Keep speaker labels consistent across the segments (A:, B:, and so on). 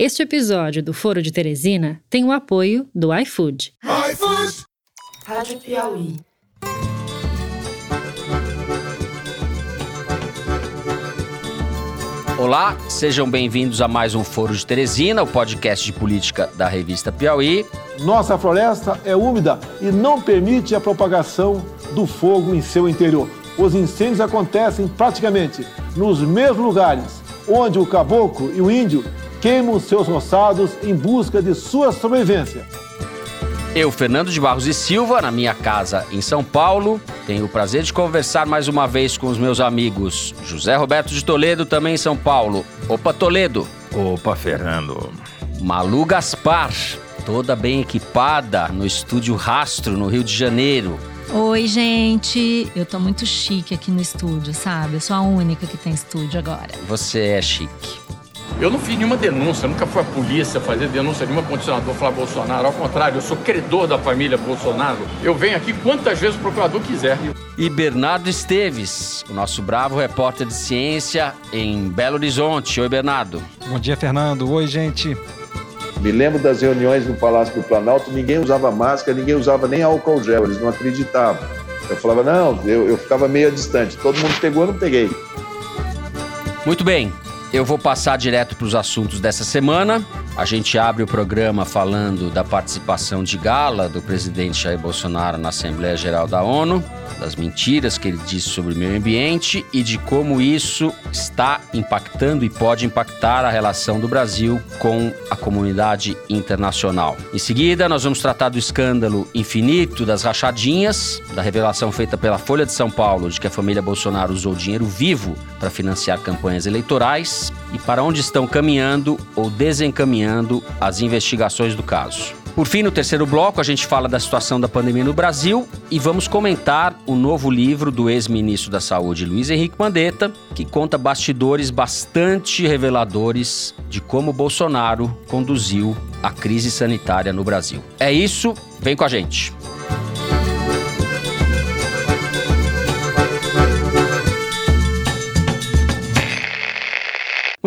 A: Este episódio do Foro de Teresina tem o apoio do iFood.
B: iFood! Rádio Piauí.
C: Olá, sejam bem-vindos a mais um Foro de Teresina, o podcast de política da revista Piauí.
D: Nossa floresta é úmida e não permite a propagação do fogo em seu interior. Os incêndios acontecem praticamente nos mesmos lugares onde o caboclo e o índio queimam seus roçados em busca de sua sobrevivência.
C: Eu, Fernando de Barros e Silva, na minha casa em São Paulo, tenho o prazer de conversar mais uma vez com os meus amigos José Roberto de Toledo, também em São Paulo. Opa, Toledo.
E: Opa, Fernando.
C: Malu Gaspar, toda bem equipada no estúdio Rastro, no Rio de Janeiro.
F: Oi, gente. Eu tô muito chique aqui no estúdio, sabe? Eu sou a única que tem estúdio agora.
C: Você é chique.
G: Eu não fiz nenhuma denúncia, nunca fui à polícia fazer denúncia de nenhuma condicionador falar Bolsonaro. Ao contrário, eu sou credor da família Bolsonaro. Eu venho aqui quantas vezes o procurador quiser.
C: E Bernardo Esteves, o nosso bravo repórter de ciência em Belo Horizonte. Oi, Bernardo.
H: Bom dia, Fernando. Oi, gente.
I: Me lembro das reuniões no Palácio do Planalto, ninguém usava máscara, ninguém usava nem álcool gel, eles não acreditavam. Eu falava, não, eu, eu ficava meio distante. Todo mundo pegou, eu não peguei.
C: Muito bem, eu vou passar direto para os assuntos dessa semana. A gente abre o programa falando da participação de gala do presidente Jair Bolsonaro na Assembleia Geral da ONU, das mentiras que ele disse sobre o meio ambiente e de como isso está impactando e pode impactar a relação do Brasil com a comunidade internacional. Em seguida, nós vamos tratar do escândalo infinito das rachadinhas, da revelação feita pela Folha de São Paulo de que a família Bolsonaro usou dinheiro vivo para financiar campanhas eleitorais e para onde estão caminhando ou desencaminhando as investigações do caso. Por fim, no terceiro bloco, a gente fala da situação da pandemia no Brasil e vamos comentar o novo livro do ex-ministro da Saúde, Luiz Henrique Mandetta, que conta bastidores bastante reveladores de como Bolsonaro conduziu a crise sanitária no Brasil. É isso, vem com a gente.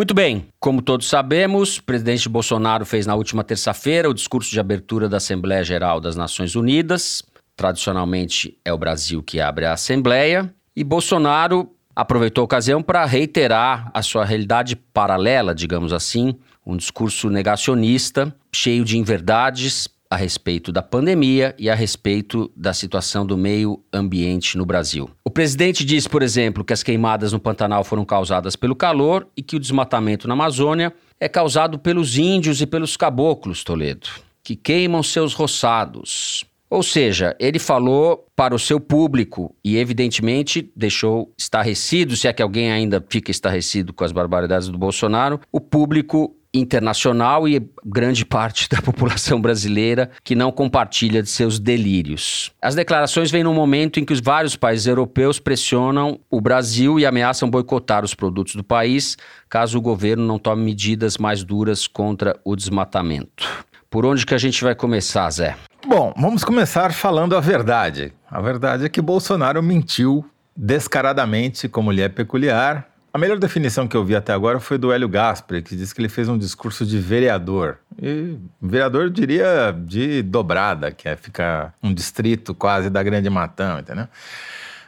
C: Muito bem, como todos sabemos, o presidente Bolsonaro fez na última terça-feira o discurso de abertura da Assembleia Geral das Nações Unidas. Tradicionalmente é o Brasil que abre a Assembleia. E Bolsonaro aproveitou a ocasião para reiterar a sua realidade paralela, digamos assim, um discurso negacionista, cheio de inverdades, a respeito da pandemia e a respeito da situação do meio ambiente no Brasil. O presidente disse, por exemplo, que as queimadas no Pantanal foram causadas pelo calor e que o desmatamento na Amazônia é causado pelos índios e pelos caboclos, Toledo, que queimam seus roçados. Ou seja, ele falou para o seu público e, evidentemente, deixou estarrecido, se é que alguém ainda fica estarrecido com as barbaridades do Bolsonaro, o público internacional e grande parte da população brasileira que não compartilha de seus delírios. As declarações vêm no momento em que os vários países europeus pressionam o Brasil e ameaçam boicotar os produtos do país caso o governo não tome medidas mais duras contra o desmatamento. Por onde que a gente vai começar, Zé?
E: Bom, vamos começar falando a verdade. A verdade é que Bolsonaro mentiu descaradamente, como lhe é peculiar, a melhor definição que eu vi até agora foi do Hélio Gaspari, que disse que ele fez um discurso de vereador. E vereador, eu diria, de dobrada, que é ficar um distrito quase da Grande Matão, entendeu?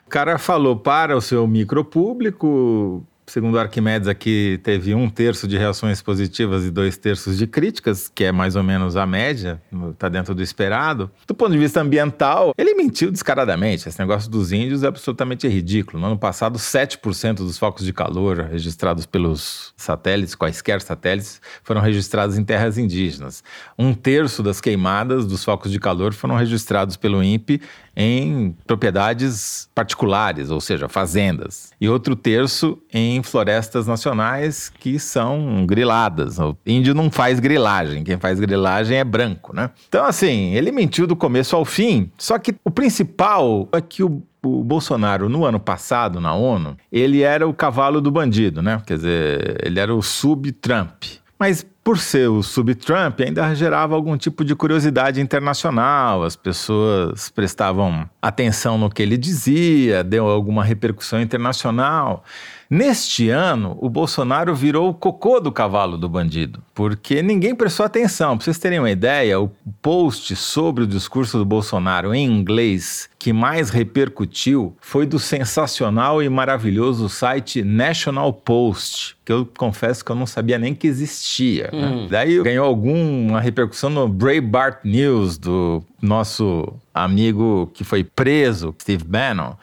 E: O cara falou para o seu micropúblico, Segundo Arquimedes, aqui teve um terço de reações positivas e dois terços de críticas, que é mais ou menos a média, está dentro do esperado. Do ponto de vista ambiental, ele mentiu descaradamente. Esse negócio dos índios é absolutamente ridículo. No ano passado, 7% dos focos de calor registrados pelos satélites, quaisquer satélites, foram registrados em terras indígenas. Um terço das queimadas dos focos de calor foram registrados pelo INPE em propriedades particulares, ou seja, fazendas, e outro terço em florestas nacionais que são griladas. O índio não faz grilagem, quem faz grilagem é branco, né? Então, assim, ele mentiu do começo ao fim, só que o principal é que o o Bolsonaro, no ano passado, na ONU, ele era o cavalo do bandido, né? Quer dizer, ele era o sub-Trump. Mas por ser o sub-Trump, ainda gerava algum tipo de curiosidade internacional, as pessoas prestavam atenção no que ele dizia, deu alguma repercussão internacional. Neste ano, o Bolsonaro virou o cocô do cavalo do bandido, porque ninguém prestou atenção. Para vocês terem uma ideia, o post sobre o discurso do Bolsonaro em inglês que mais repercutiu foi do sensacional e maravilhoso site National Post, que eu confesso que eu não sabia nem que existia. Né? Hum. Daí ganhou alguma repercussão no Breitbart News do nosso amigo que foi preso, Steve Bannon.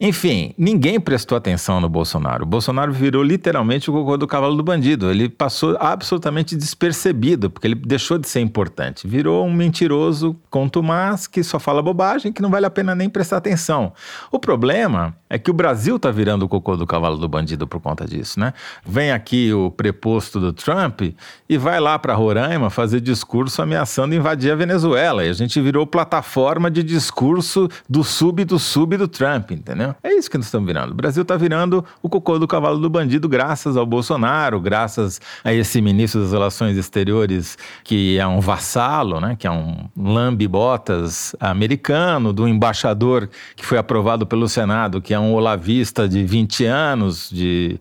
E: Enfim, ninguém prestou atenção no Bolsonaro. O Bolsonaro virou literalmente o cocô do cavalo do bandido. Ele passou absolutamente despercebido, porque ele deixou de ser importante. Virou um mentiroso contumaz que só fala bobagem, que não vale a pena nem prestar atenção. O problema é que o Brasil está virando o cocô do cavalo do bandido por conta disso, né? Vem aqui o preposto do Trump e vai lá para Roraima fazer discurso ameaçando invadir a Venezuela. E a gente virou plataforma de discurso do sub do sub do Trump, entendeu? É isso que nós estamos virando. O Brasil está virando o cocô do cavalo do bandido graças ao Bolsonaro, graças a esse ministro das Relações Exteriores que é um vassalo, né, que é um lambe-botas americano, do embaixador que foi aprovado pelo Senado, que é um olavista de 20 anos, de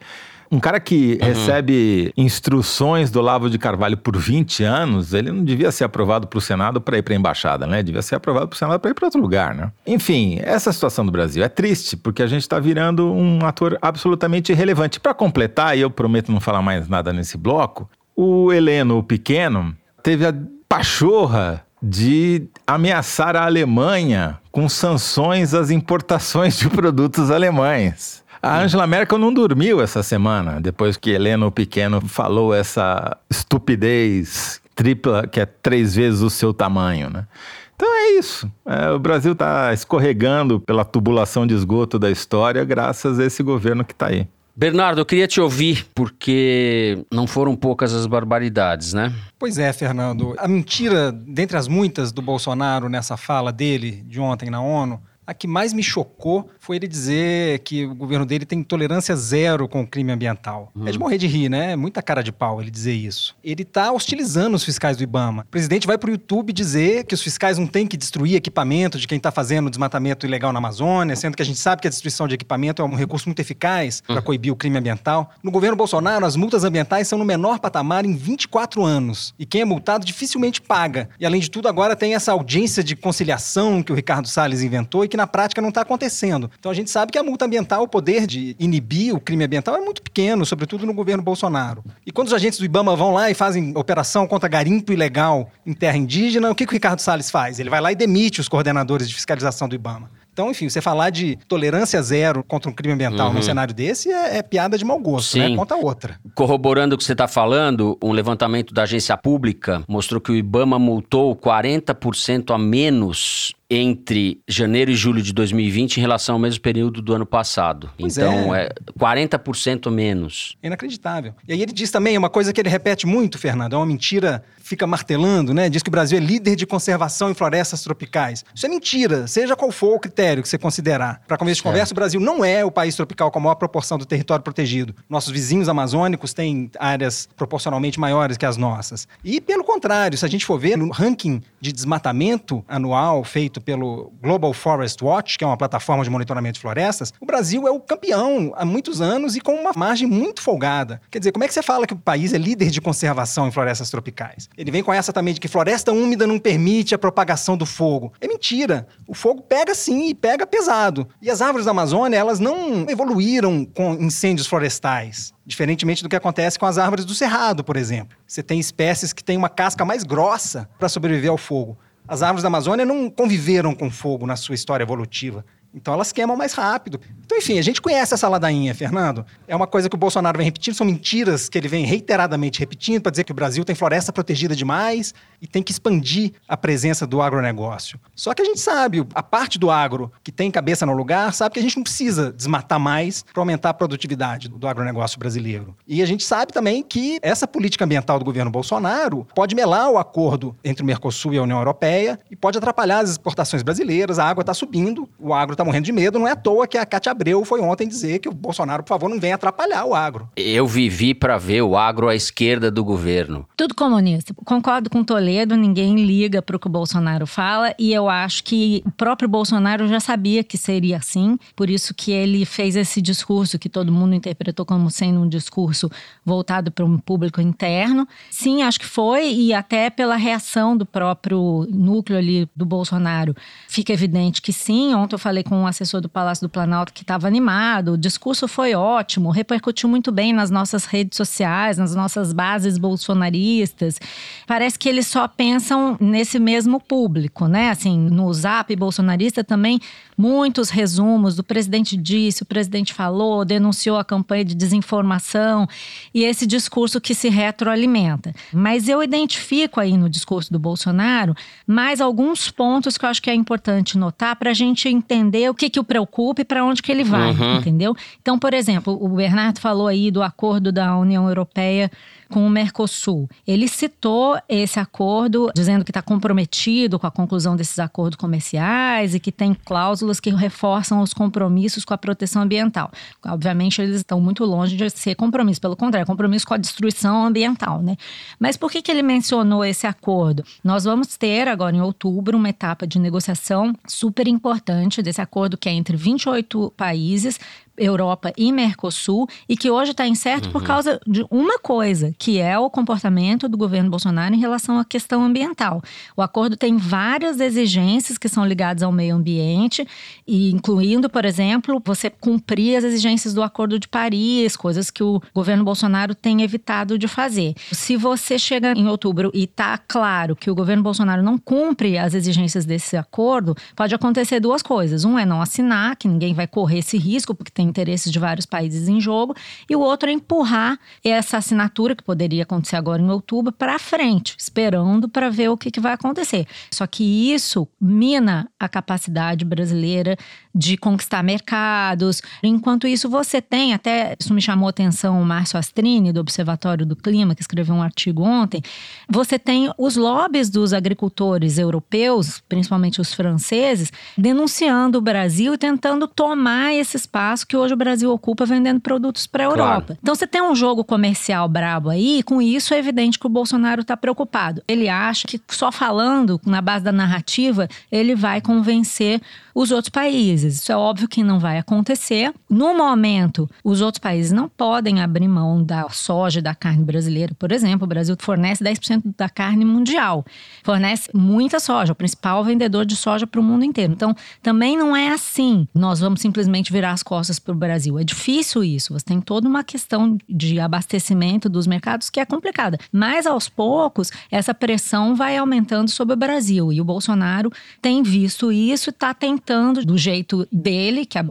E: um cara que uhum. recebe instruções do Lavo de Carvalho por 20 anos, ele não devia ser aprovado para o Senado para ir para a embaixada, né? Devia ser aprovado para o Senado para ir para outro lugar, né? Enfim, essa situação do Brasil é triste, porque a gente está virando um ator absolutamente irrelevante. Para completar, e eu prometo não falar mais nada nesse bloco, o Heleno o Pequeno teve a pachorra de ameaçar a Alemanha com sanções às importações de produtos alemães. A Angela Merkel não dormiu essa semana, depois que Heleno Pequeno falou essa estupidez tripla, que é três vezes o seu tamanho, né? Então é isso. É, o Brasil está escorregando pela tubulação de esgoto da história graças a esse governo que está aí.
C: Bernardo, eu queria te ouvir, porque não foram poucas as barbaridades, né?
H: Pois é, Fernando. A mentira, dentre as muitas do Bolsonaro nessa fala dele de ontem na ONU, a que mais me chocou foi ele dizer que o governo dele tem tolerância zero com o crime ambiental. Uhum. É de morrer de rir, né? É muita cara de pau ele dizer isso. Ele está hostilizando os fiscais do Ibama. O presidente vai para o YouTube dizer que os fiscais não têm que destruir equipamento de quem está fazendo desmatamento ilegal na Amazônia, sendo que a gente sabe que a destruição de equipamento é um recurso muito eficaz para uhum. coibir o crime ambiental. No governo Bolsonaro, as multas ambientais são no menor patamar em 24 anos. E quem é multado dificilmente paga. E além de tudo, agora tem essa audiência de conciliação que o Ricardo Salles inventou e que na prática não está acontecendo. Então a gente sabe que a multa ambiental, o poder de inibir o crime ambiental é muito pequeno, sobretudo no governo Bolsonaro. E quando os agentes do Ibama vão lá e fazem operação contra garimpo ilegal em terra indígena, o que, que o Ricardo Salles faz? Ele vai lá e demite os coordenadores de fiscalização do Ibama. Então, enfim, você falar de tolerância zero contra um crime ambiental uhum. num cenário desse é, é, piada de mau gosto, né? Sim. né? Conta outra.
C: Corroborando o que você está falando, um levantamento da agência pública mostrou que o Ibama multou 40% a menos entre janeiro e julho de 2020 em relação ao mesmo período do ano passado. Pois então, é. é 40% menos.
H: É inacreditável. E aí ele diz também uma coisa que ele repete muito, Fernando, é uma mentira, fica martelando, né? Diz que o Brasil é líder de conservação em florestas tropicais. Isso é mentira, seja qual for o critério que você considerar. Para começo de conversa, o Brasil não é o país tropical com a maior proporção do território protegido. Nossos vizinhos amazônicos têm áreas proporcionalmente maiores que as nossas. E pelo contrário, se a gente for ver no ranking de desmatamento anual feito pelo Global Forest Watch, que é uma plataforma de monitoramento de florestas, o Brasil é o campeão há muitos anos e com uma margem muito folgada. Quer dizer, como é que você fala que o país é líder de conservação em florestas tropicais? Ele vem com essa também de que floresta úmida não permite a propagação do fogo. É mentira. O fogo pega sim e pega pesado. E as árvores da Amazônia, elas não evoluíram com incêndios florestais. Diferentemente do que acontece com as árvores do cerrado, por exemplo. Você tem espécies que têm uma casca mais grossa para sobreviver ao fogo. As árvores da Amazônia não conviveram com fogo na sua história evolutiva. Então elas queimam mais rápido. Então, enfim, a gente conhece essa ladainha, Fernando. É uma coisa que o Bolsonaro vem repetindo, são mentiras que ele vem reiteradamente repetindo para dizer que o Brasil tem floresta protegida demais e tem que expandir a presença do agronegócio. Só que a gente sabe, a parte do agro que tem cabeça no lugar, sabe que a gente não precisa desmatar mais para aumentar a produtividade do agronegócio brasileiro. E a gente sabe também que essa política ambiental do governo Bolsonaro pode melar o acordo entre o Mercosul e a União Europeia e pode atrapalhar as exportações brasileiras. A água está subindo, o agro está morrendo de medo, não é à toa que a Cátia Abreu foi ontem dizer que o Bolsonaro, por favor, não venha atrapalhar o agro.
C: Eu vivi para ver o agro à esquerda do governo.
F: Tudo comunista. Concordo com Toledo, ninguém liga para o que o Bolsonaro fala e eu acho que o próprio Bolsonaro já sabia que seria assim, por isso que ele fez esse discurso que todo mundo interpretou como sendo um discurso voltado para um público interno. Sim, acho que foi e até pela reação do próprio núcleo ali do Bolsonaro, fica evidente que sim. Ontem eu falei com um assessor do Palácio do Planalto que estava animado, o discurso foi ótimo, repercutiu muito bem nas nossas redes sociais, nas nossas bases bolsonaristas. Parece que eles só pensam nesse mesmo público, né? Assim, no Zap bolsonarista também muitos resumos do presidente disse, o presidente falou, denunciou a campanha de desinformação e esse discurso que se retroalimenta. Mas eu identifico aí no discurso do Bolsonaro mais alguns pontos que eu acho que é importante notar para a gente entender o que, que o preocupa e para onde que ele vai, uhum. entendeu? Então, por exemplo, o Bernardo falou aí do acordo da União Europeia com o Mercosul. Ele citou esse acordo, dizendo que está comprometido com a conclusão desses acordos comerciais e que tem cláusulas que reforçam os compromissos com a proteção ambiental. Obviamente, eles estão muito longe de ser compromisso, pelo contrário, é compromisso com a destruição ambiental, né? Mas por que, que ele mencionou esse acordo? Nós vamos ter agora em outubro uma etapa de negociação super importante desse acordo que é entre 28 países Europa e Mercosul e que hoje está incerto uhum. por causa de uma coisa, que é o comportamento do governo Bolsonaro em relação à questão ambiental. O acordo tem várias exigências que são ligadas ao meio ambiente, e incluindo, por exemplo, você cumprir as exigências do Acordo de Paris, coisas que o governo Bolsonaro tem evitado de fazer. Se você chega em outubro e está claro que o governo Bolsonaro não cumpre as exigências desse acordo, pode acontecer duas coisas. Um é não assinar, que ninguém vai correr esse risco, porque tem interesses de vários países em jogo, e o outro é empurrar essa assinatura, que poderia acontecer agora em outubro, para frente, esperando para ver o que, que vai acontecer. Só que isso mina a capacidade brasileira de conquistar mercados. Enquanto isso, você tem, até isso me chamou a atenção o Márcio Astrini, do Observatório do Clima, que escreveu um artigo ontem. Você tem os lobbies dos agricultores europeus, principalmente os franceses, denunciando o Brasil e tentando tomar esse espaço que hoje o Brasil ocupa vendendo produtos para a Europa. Claro. Então você tem um jogo comercial brabo aí, e com isso é evidente que o Bolsonaro está preocupado. Ele acha que só falando na base da narrativa, ele vai convencer os outros países. Isso é óbvio que não vai acontecer. No momento, os outros países não podem abrir mão da soja da carne brasileira, por exemplo. O Brasil fornece 10% da carne mundial. Fornece muita soja, o principal vendedor de soja para o mundo inteiro. Então, também não é assim. Nós vamos simplesmente virar as costas para o Brasil. É difícil isso. Você tem toda uma questão de abastecimento dos mercados que é complicada. Mas aos poucos, essa pressão vai aumentando sobre o Brasil. E o Bolsonaro tem visto isso e está tentando tentando, do jeito dele, que é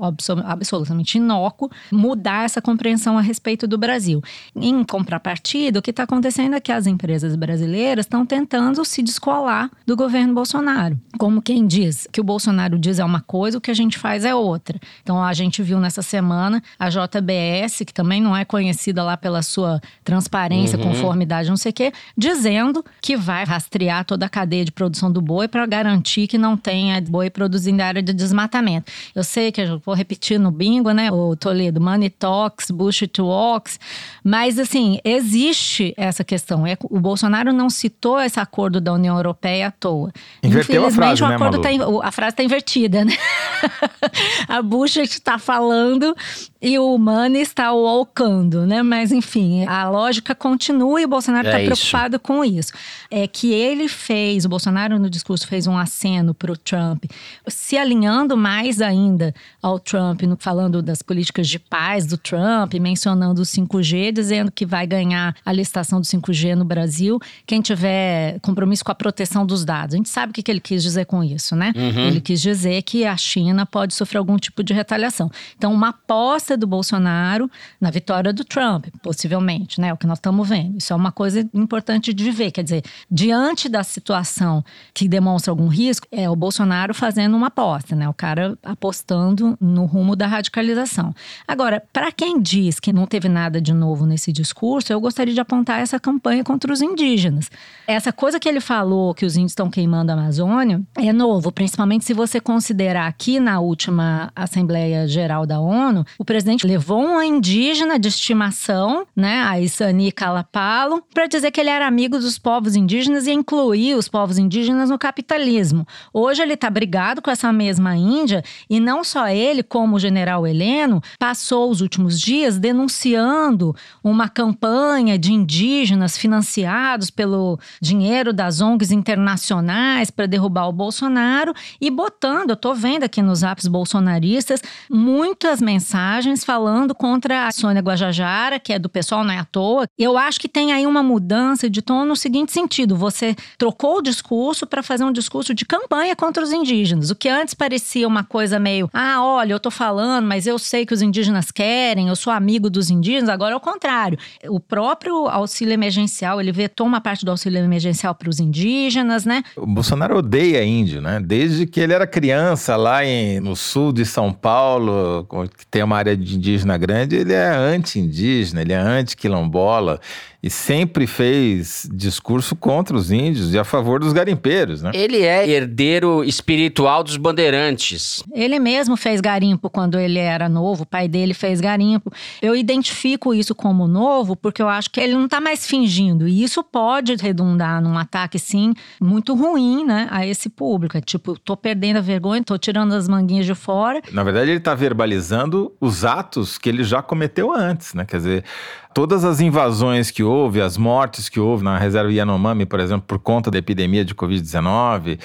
F: absolutamente inócuo, mudar essa compreensão a respeito do Brasil. Em contrapartida, o que está acontecendo é que as empresas brasileiras estão tentando se descolar do governo Bolsonaro. Como quem diz que o Bolsonaro diz é uma coisa, o que a gente faz é outra. Então a gente viu nessa semana a JBS, que também não é conhecida lá pela sua transparência, uhum. conformidade, não sei o quê, dizendo que vai rastrear toda a cadeia de produção do boi para garantir que não tenha boi produzindo área de desmatamento. Eu sei que eu vou repetir no bingo, né? O Toledo, money talks, bush talks. Mas, assim, existe essa questão. É, o Bolsonaro não citou esse acordo da União Europeia à toa.
E: Inverteu a frase,
F: o
E: né,
F: acordo né, tá, a frase está invertida, né? a Bush está falando e o Money está walkando, né? Mas, enfim, a lógica continua e o Bolsonaro está é preocupado com isso. É que ele fez, o Bolsonaro no discurso fez um aceno para o Trump, se alinhando alinhando mais ainda ao Trump, falando das políticas de paz do Trump, mencionando o 5G, dizendo que vai ganhar a licitação do 5G no Brasil quem tiver compromisso com a proteção dos dados. A gente sabe o que ele quis dizer com isso, né? Uhum. Ele quis dizer que a China pode sofrer algum tipo de retaliação. Então, uma aposta do Bolsonaro na vitória do Trump, possivelmente, né? É o que nós estamos vendo. Isso é uma coisa importante de ver. Quer dizer, diante da situação que demonstra algum risco, é o Bolsonaro fazendo uma aposta né? O cara apostando no rumo da radicalização. Agora, para quem diz que não teve nada de novo nesse discurso, eu gostaria de apontar essa campanha contra os indígenas. Essa coisa que ele falou que os índios estão queimando a Amazônia é novo, principalmente se você considerar que na última Assembleia Geral da ONU, o presidente levou uma indígena de estimação, né, a Isani Kalapalo, para dizer que ele era amigo dos povos indígenas e incluir os povos indígenas no capitalismo. Hoje ele está brigado com essa mesma Índia e não só ele, como o general Heleno, passou os últimos dias denunciando uma campanha de indígenas financiados pelo dinheiro das ONGs internacionais para derrubar o Bolsonaro e botando, eu estou vendo aqui nos apps bolsonaristas, muitas mensagens falando contra a Sônia Guajajara, que é do pessoal, não é à toa. Eu acho que tem aí uma mudança de tom no seguinte sentido: você trocou o discurso para fazer um discurso de campanha contra os indígenas. O que antes parecia uma coisa meio, ah, olha, eu tô falando, mas eu sei que os indígenas querem, eu sou amigo dos indígenas, agora é o contrário. O próprio auxílio emergencial, ele vetou uma parte do auxílio emergencial para os indígenas, né?
E: O Bolsonaro odeia índio, né? Desde que ele era criança lá em, no sul de São Paulo, que tem uma área de indígena grande, ele é anti-indígena, ele é anti-quilombola e sempre fez discurso contra os índios e a favor dos garimpeiros, né?
C: Ele é herdeiro espiritual dos bandeirantes.
F: Ele mesmo fez garimpo quando ele era novo, o pai dele fez garimpo. Eu identifico isso como novo porque eu acho que ele não está mais fingindo e isso pode redundar num ataque sim muito ruim, né, a esse público. É tipo, tô perdendo a vergonha, tô tirando as manguinhas de fora.
E: Na verdade, ele está verbalizando os atos que ele já cometeu antes, né? Quer dizer, todas as invasões que houve, as mortes que houve na reserva Yanomami, por exemplo, por conta da epidemia de Covid-19,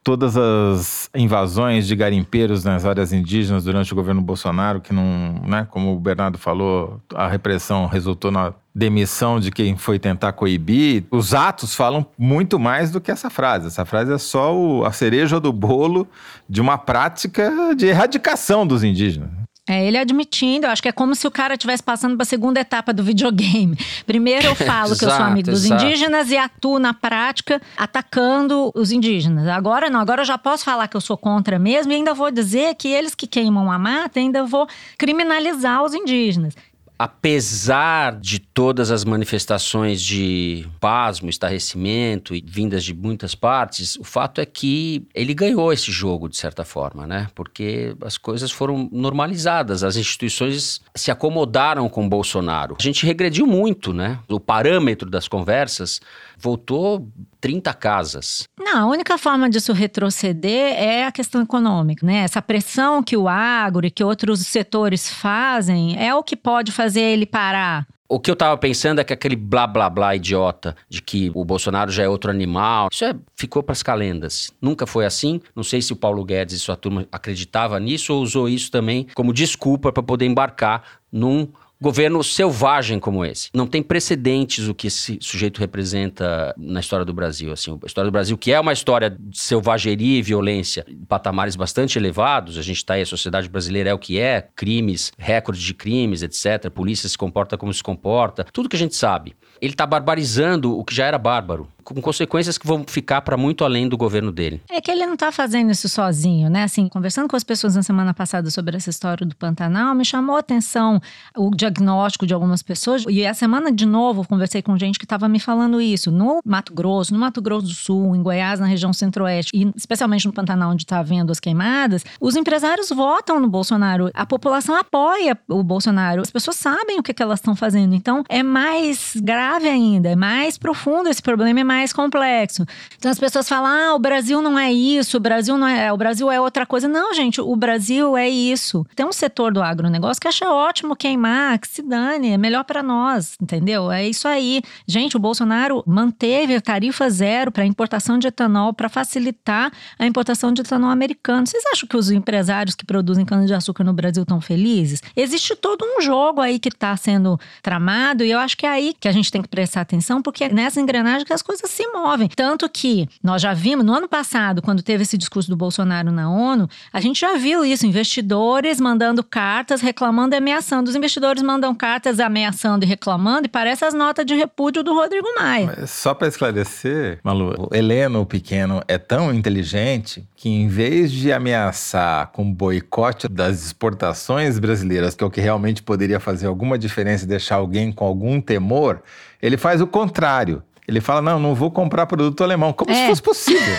E: todas as invasões de garimpeiros nas áreas indígenas durante o governo Bolsonaro, que não, né, como o Bernardo falou, a repressão resultou na demissão de quem foi tentar coibir. Os atos falam muito mais do que essa frase. Essa frase é só o, a cereja do bolo de uma prática de erradicação dos indígenas.
F: É, ele admitindo, eu acho que é como se o cara estivesse passando para a segunda etapa do videogame. Primeiro eu falo que eu sou amigo dos
C: exato.
F: indígenas e atuo na prática atacando os indígenas. Agora não, agora eu já posso falar que eu sou contra mesmo e ainda vou dizer que eles que queimam a mata, ainda vou criminalizar os indígenas
C: apesar de todas as manifestações de pasmo, estarrecimento e vindas de muitas partes, o fato é que ele ganhou esse jogo de certa forma, né? Porque as coisas foram normalizadas, as instituições se acomodaram com Bolsonaro. A gente regrediu muito, né? O parâmetro das conversas voltou 30 casas.
F: Não, a única forma disso retroceder é a questão econômica, né? Essa pressão que o agro e que outros setores fazem é o que pode fazer ele parar.
C: O que eu tava pensando é que aquele blá blá blá idiota de que o Bolsonaro já é outro animal, isso é, ficou para as calendas. Nunca foi assim. Não sei se o Paulo Guedes e sua turma acreditava nisso ou usou isso também como desculpa para poder embarcar num governo selvagem como esse. Não tem precedentes o que esse sujeito representa na história do Brasil. Assim, a história do Brasil, que é uma história de selvageria e violência, patamares bastante elevados. A gente está aí, a sociedade brasileira é o que é, crimes, recordes de crimes, etc. Polícia se comporta como se comporta, tudo que a gente sabe. Ele está barbarizando o que já era bárbaro, com consequências que vão ficar para muito além do governo dele.
F: É que ele não está fazendo isso sozinho, né? Assim, conversando com as pessoas na semana passada sobre essa história do Pantanal, me chamou a atenção o diagnóstico de algumas pessoas. E a semana de novo conversei com gente que estava me falando isso. No Mato Grosso, no Mato Grosso do Sul, em Goiás, na região centro-oeste, e especialmente no Pantanal, onde está havendo as queimadas, os empresários votam no Bolsonaro. A população apoia o Bolsonaro. As pessoas sabem o que, que elas estão fazendo. Então, é mais grave ainda, é mais profundo esse problema, é mais complexo. Então, as pessoas falam: ah, o Brasil não é isso, o Brasil não é, o Brasil é outra coisa. Não, gente, o Brasil é isso. Tem um setor do agronegócio que acha ótimo queimar, que se dane, é melhor para nós, entendeu? É isso aí. Gente, o Bolsonaro manteve a tarifa zero para importação de etanol para facilitar a importação de etanol americano. Vocês acham que os empresários que produzem cana-de-açúcar no Brasil estão felizes? Existe todo um jogo aí que está sendo tramado e eu acho que é aí que a gente tem que prestar atenção, porque é nessa engrenagem que as coisas se movem. Tanto que nós já vimos no ano passado, quando teve esse discurso do Bolsonaro na ONU, a gente já viu isso: investidores mandando cartas reclamando e ameaçando. Os investidores mandam cartas ameaçando e reclamando, e parece as notas de repúdio do Rodrigo Maia.
E: Mas só para esclarecer, Malu, o Heleno, o pequeno, é tão inteligente que, em vez de ameaçar com boicote das exportações brasileiras, que é o que realmente poderia fazer alguma diferença e deixar alguém com algum temor, ele faz o contrário. Ele fala: não, não vou comprar produto alemão, como
F: É.
E: se fosse possível.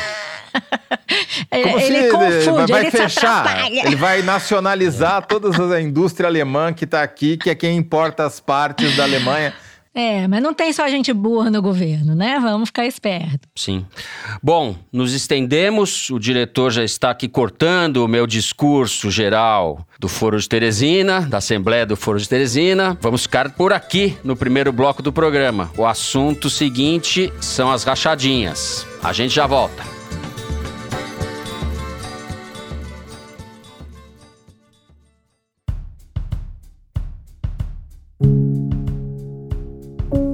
F: Ele,
E: Como
F: ele
E: se
F: confunde,
E: vai
F: ele
E: fechar, ele vai nacionalizar toda a indústria alemã que está aqui, que é quem importa as partes da Alemanha.
F: É, mas não tem só gente burra no governo, né? Vamos ficar esperto.
C: Sim. Bom, nos estendemos. O diretor já está aqui cortando o meu discurso geral do Foro de Teresina, da Assembleia do Foro de Teresina. Vamos ficar por aqui no primeiro bloco do programa. O assunto seguinte são as rachadinhas. A gente já volta.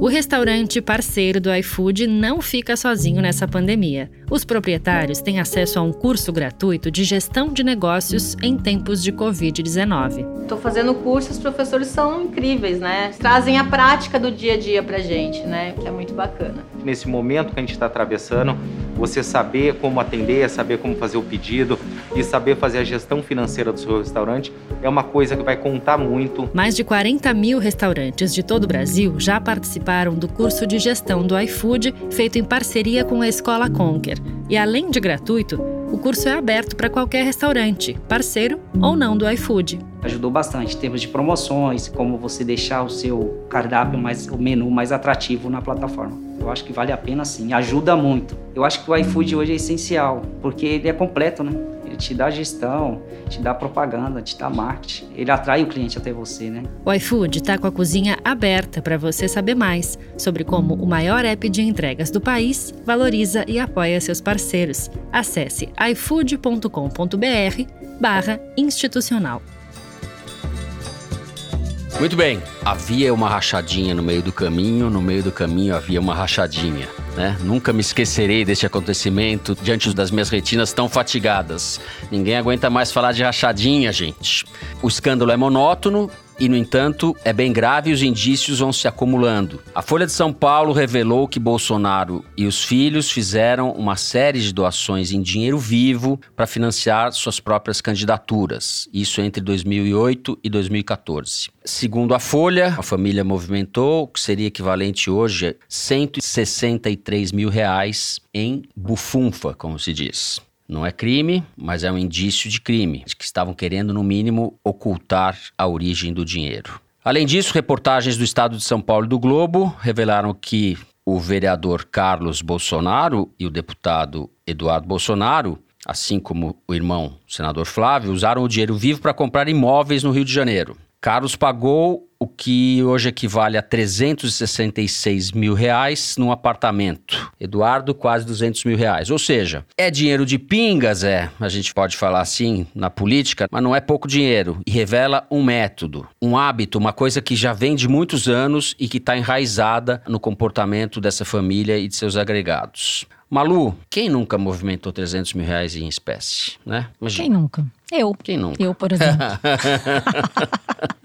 A: O restaurante parceiro do iFood não fica sozinho nessa pandemia. Os proprietários têm acesso a um curso gratuito de gestão de negócios em tempos de Covid-19.
J: Estou fazendo curso, os professores são incríveis, né? Trazem a prática do dia a dia pra gente, né? Que é muito bacana.
K: Nesse momento que a gente está atravessando, você saber como atender, saber como fazer o pedido e saber fazer a gestão financeira do seu restaurante é uma coisa que vai contar muito.
A: Mais de 40 mil restaurantes de todo o Brasil já participaram do curso de gestão do iFood, feito em parceria com a Escola Conquer. E além de gratuito, o curso é aberto para qualquer restaurante, parceiro ou não do iFood.
L: Ajudou bastante em termos de promoções, como você deixar o seu cardápio mais, o menu mais atrativo na plataforma. Eu acho que vale a pena sim, ajuda muito. Eu acho que o iFood hoje é essencial, porque ele é completo, né? Ele te dá gestão, te dá propaganda, te dá marketing. Ele atrai o cliente até você, né?
A: O iFood está com a cozinha aberta para você saber mais sobre como o maior app de entregas do país valoriza e apoia seus parceiros. Acesse ifood.com.br barra institucional.
C: Muito bem. Havia uma rachadinha no meio do caminho, no meio do caminho havia uma rachadinha. Né? Nunca me esquecerei deste acontecimento diante das minhas retinas tão fatigadas. Ninguém aguenta mais falar de rachadinha, gente. O escândalo é monótono e, no entanto, é bem grave e os indícios vão se acumulando. A Folha de São Paulo revelou que Bolsonaro e os filhos fizeram uma série de doações em dinheiro vivo para financiar suas próprias candidaturas. Isso entre 2008 e 2014. Segundo a Folha, a família movimentou o que seria equivalente hoje a 163 mil reais em bufunfa, como se diz. Não é crime, mas é um indício de crime, que estavam querendo, no mínimo, ocultar a origem do dinheiro. Além disso, reportagens do Estado de São Paulo e do Globo revelaram que o vereador Carlos Bolsonaro e o deputado Eduardo Bolsonaro, assim como o irmão o senador Flávio, usaram o dinheiro vivo para comprar imóveis no Rio de Janeiro. Carlos pagou o que hoje equivale a 366 mil reais num apartamento. Eduardo, quase 200 mil reais. Ou seja, é dinheiro de pingas, é, a gente pode falar assim na política, mas não é pouco dinheiro. E revela um método, um hábito, uma coisa que já vem de muitos anos e que está enraizada no comportamento dessa família e de seus agregados. Malu, quem nunca movimentou 300 mil reais em espécie, né?
F: Quem nunca? Eu.
C: Quem nunca?
F: Eu, por exemplo.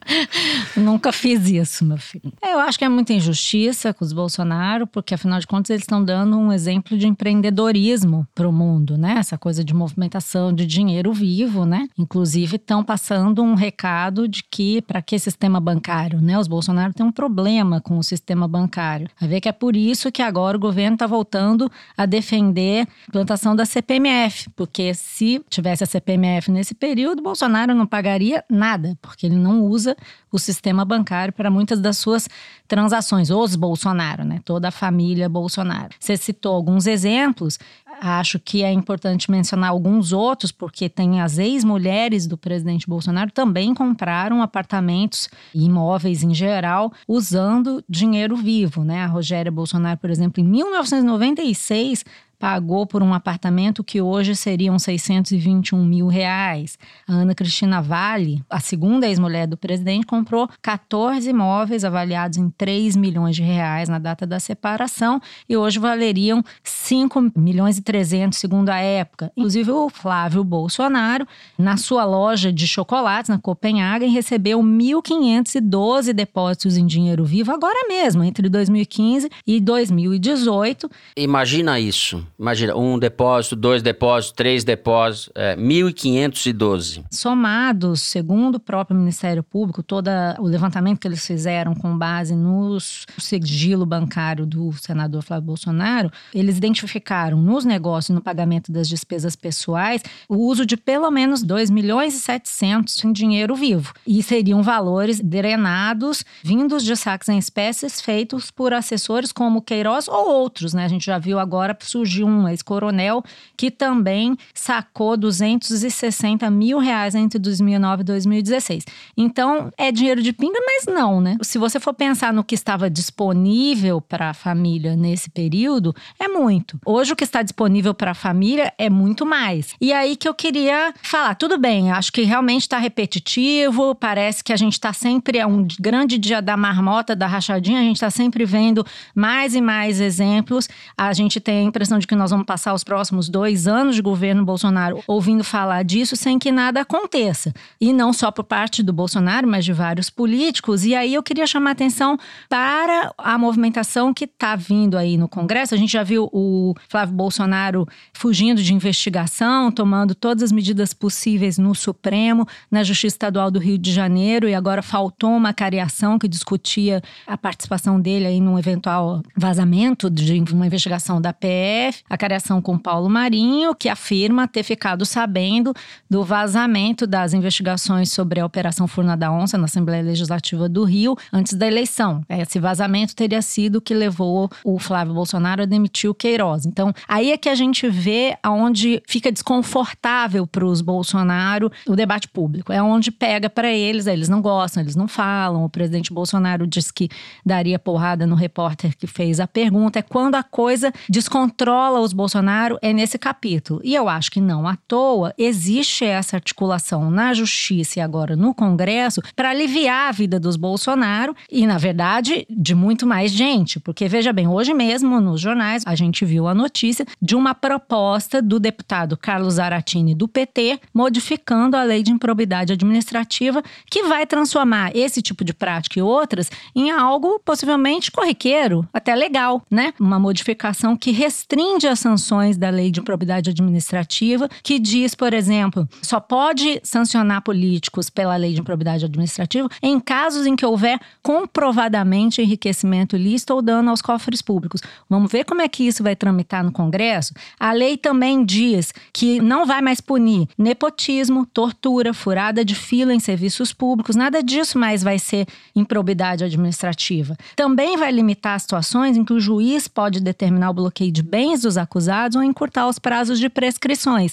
F: Nunca fiz isso, meu filho. É, eu acho que é muita injustiça com os Bolsonaro, porque afinal de contas eles estão dando um exemplo de empreendedorismo para o mundo, né? Essa coisa de movimentação de dinheiro vivo, né? Inclusive estão passando um recado de que para que sistema bancário, né? Os Bolsonaro têm um problema com o sistema bancário. Vai ver que é por isso que agora o governo está voltando a defender a implantação da CPMF, porque se tivesse a CPMF nesse período, Bolsonaro não pagaria nada, porque ele não usa o sistema bancário para muitas das suas transações, os Bolsonaro, né? Toda a família Bolsonaro. Você citou alguns exemplos, acho que é importante mencionar alguns outros, porque tem as ex-mulheres do presidente Bolsonaro também compraram apartamentos e imóveis em geral usando dinheiro vivo, né? A Rogéria Bolsonaro, por exemplo, em 1996 pagou por um apartamento que hoje seriam 621 mil reais. A Ana Cristina Vale, a segunda ex-mulher do presidente, comprou 14 imóveis avaliados em 3 milhões de reais na data da separação e hoje valeriam 5 milhões e 300 segundo a época. Inclusive o Flávio Bolsonaro, na sua loja de chocolates na Copenhagen, recebeu 1.512 depósitos em dinheiro vivo agora mesmo, entre 2015 e 2018.
C: Imagina isso Imagina, um depósito, dois depósitos, três depósitos, é, 1.512.
F: Somados, segundo o próprio Ministério Público, todo o levantamento que eles fizeram com base no sigilo bancário do senador Flávio Bolsonaro, eles identificaram nos negócios, no pagamento das despesas pessoais, o uso de pelo menos 2 milhões e 700 em dinheiro vivo. E seriam valores drenados, vindos de saques em espécies feitos por assessores como Queiroz ou outros, né? A gente já viu agora surgir um ex-coronel que também sacou 260 mil reais entre 2009 e 2016. Então, é dinheiro de pinga, mas não, né? Se você for pensar no que estava disponível para a família nesse período, é muito. Hoje, o que está disponível para a família é muito mais. E aí que eu queria falar, tudo bem, acho que realmente está repetitivo, parece que a gente está sempre, é um grande dia da marmota, da rachadinha, a gente está sempre vendo mais e mais exemplos. A gente tem a impressão de que nós vamos passar os próximos dois anos de governo Bolsonaro ouvindo falar disso sem que nada aconteça. E não só por parte do Bolsonaro, mas de vários políticos. E aí eu queria chamar atenção para a movimentação que está vindo aí no Congresso. A gente já viu o Flávio Bolsonaro fugindo de investigação, tomando todas as medidas possíveis no Supremo, na Justiça Estadual do Rio de Janeiro, e agora faltou uma cariação que discutia a participação dele aí num eventual vazamento de uma investigação da PF, a cariação com Paulo Marinho, que afirma ter ficado sabendo do vazamento das investigações sobre a Operação Furna da Onça na Assembleia Legislativa do Rio antes da eleição. Esse vazamento teria sido o que levou o Flávio Bolsonaro a demitir o Queiroz. Então, aí é que a gente vê aonde fica desconfortável para os Bolsonaro o debate público. É onde pega para eles, eles não gostam, eles não falam. O presidente Bolsonaro disse que daria porrada no repórter que fez a pergunta. É quando a coisa descontrola os Bolsonaro, é nesse capítulo. E eu acho que não à toa existe essa articulação na justiça e agora no Congresso para aliviar a vida dos Bolsonaro e, na verdade, de muito mais gente. Porque, veja bem, hoje mesmo nos jornais a gente viu a notícia de uma proposta do deputado Carlos Aratini do PT modificando a lei de improbidade administrativa que vai transformar esse tipo de prática e outras em algo possivelmente corriqueiro, até legal, né? Uma modificação que restringe as sanções da lei de improbidade administrativa, que diz, por exemplo, só pode sancionar políticos pela lei de improbidade administrativa em casos em que houver comprovadamente enriquecimento ilícito ou dano aos cofres públicos. Vamos ver como é que isso vai tramitar no Congresso? A lei também diz que não vai mais punir nepotismo, tortura, furada de fila em serviços públicos, nada disso mais vai ser improbidade administrativa. Também vai limitar situações em que o juiz pode determinar o bloqueio de bens dos acusados ou encurtar os prazos de prescrições.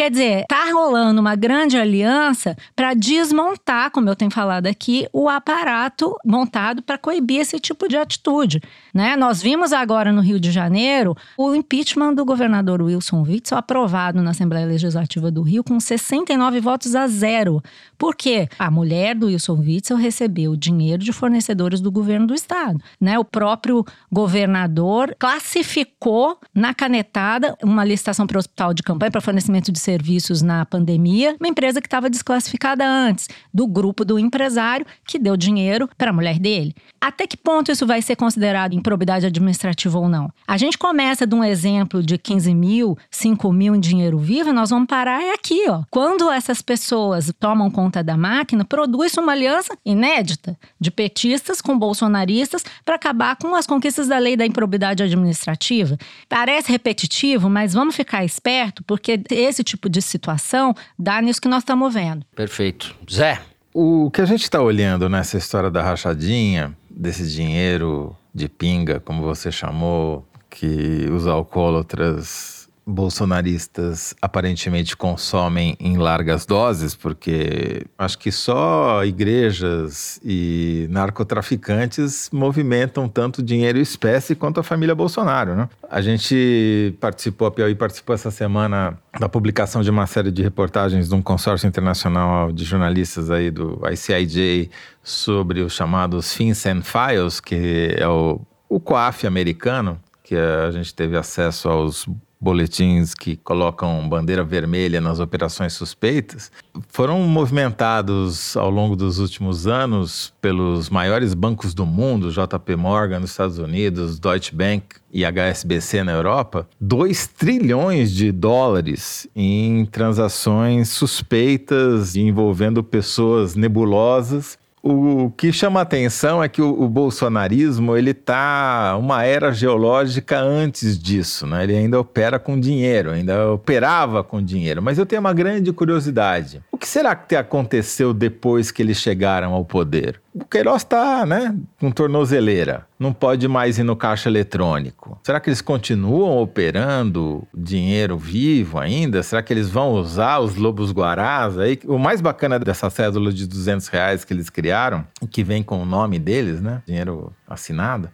F: Quer dizer, tá rolando uma grande aliança para desmontar, como eu tenho falado aqui, o aparato montado para coibir esse tipo de atitude. Né? Nós vimos agora no Rio de Janeiro o impeachment do governador Wilson Witzel aprovado na Assembleia Legislativa do Rio com 69 votos a zero. Por quê? A mulher do Wilson Witzel recebeu dinheiro de fornecedores do governo do estado. Né? O próprio governador classificou na canetada uma licitação para o hospital de campanha para fornecimento de serviços na pandemia, uma empresa que estava desclassificada antes, do grupo do empresário que deu dinheiro para a mulher dele. Até que ponto isso vai ser considerado improbidade administrativa ou não? A gente começa de um exemplo de 15 mil, 5 mil em dinheiro vivo, e nós vamos parar é aqui, ó. Quando essas pessoas tomam conta da máquina, produz uma aliança inédita de petistas com bolsonaristas para acabar com as conquistas da lei da improbidade administrativa. Parece repetitivo, mas vamos ficar esperto, porque esse tipo de situação dá nisso que nós estamos vendo.
C: Perfeito. Zé.
E: O que a gente está olhando nessa história da rachadinha, desse dinheiro de pinga, como você chamou, que os alcoólatras bolsonaristas aparentemente consomem em largas doses, porque acho que só igrejas e narcotraficantes movimentam tanto dinheiro e espécie quanto a família Bolsonaro, né? A gente participou, a Piauí participou essa semana da publicação de uma série de reportagens de um consórcio internacional de jornalistas aí do ICIJ sobre os chamados FinCEN Files, que é o, o COAF americano, que a gente teve acesso aos boletins que colocam bandeira vermelha nas operações suspeitas, foram movimentados ao longo dos últimos anos pelos maiores bancos do mundo, JP Morgan nos Estados Unidos, Deutsche Bank e HSBC na Europa, 2 trilhões de dólares em transações suspeitas envolvendo pessoas nebulosas o que chama atenção é que o, o, bolsonarismo ele está uma era geológica antes disso, né? Ele ainda opera com dinheiro, ainda operava com dinheiro. Mas eu tenho uma grande curiosidade. O que será que aconteceu depois que eles chegaram ao poder? O Queiroz está, né, com tornozeleira, não pode mais ir no caixa eletrônico. Será que eles continuam operando dinheiro vivo ainda? Será que eles vão usar os lobos guarás aí? O mais bacana dessa cédula de 200 reais que eles criaram, que vem com o nome deles, né, dinheiro assinado,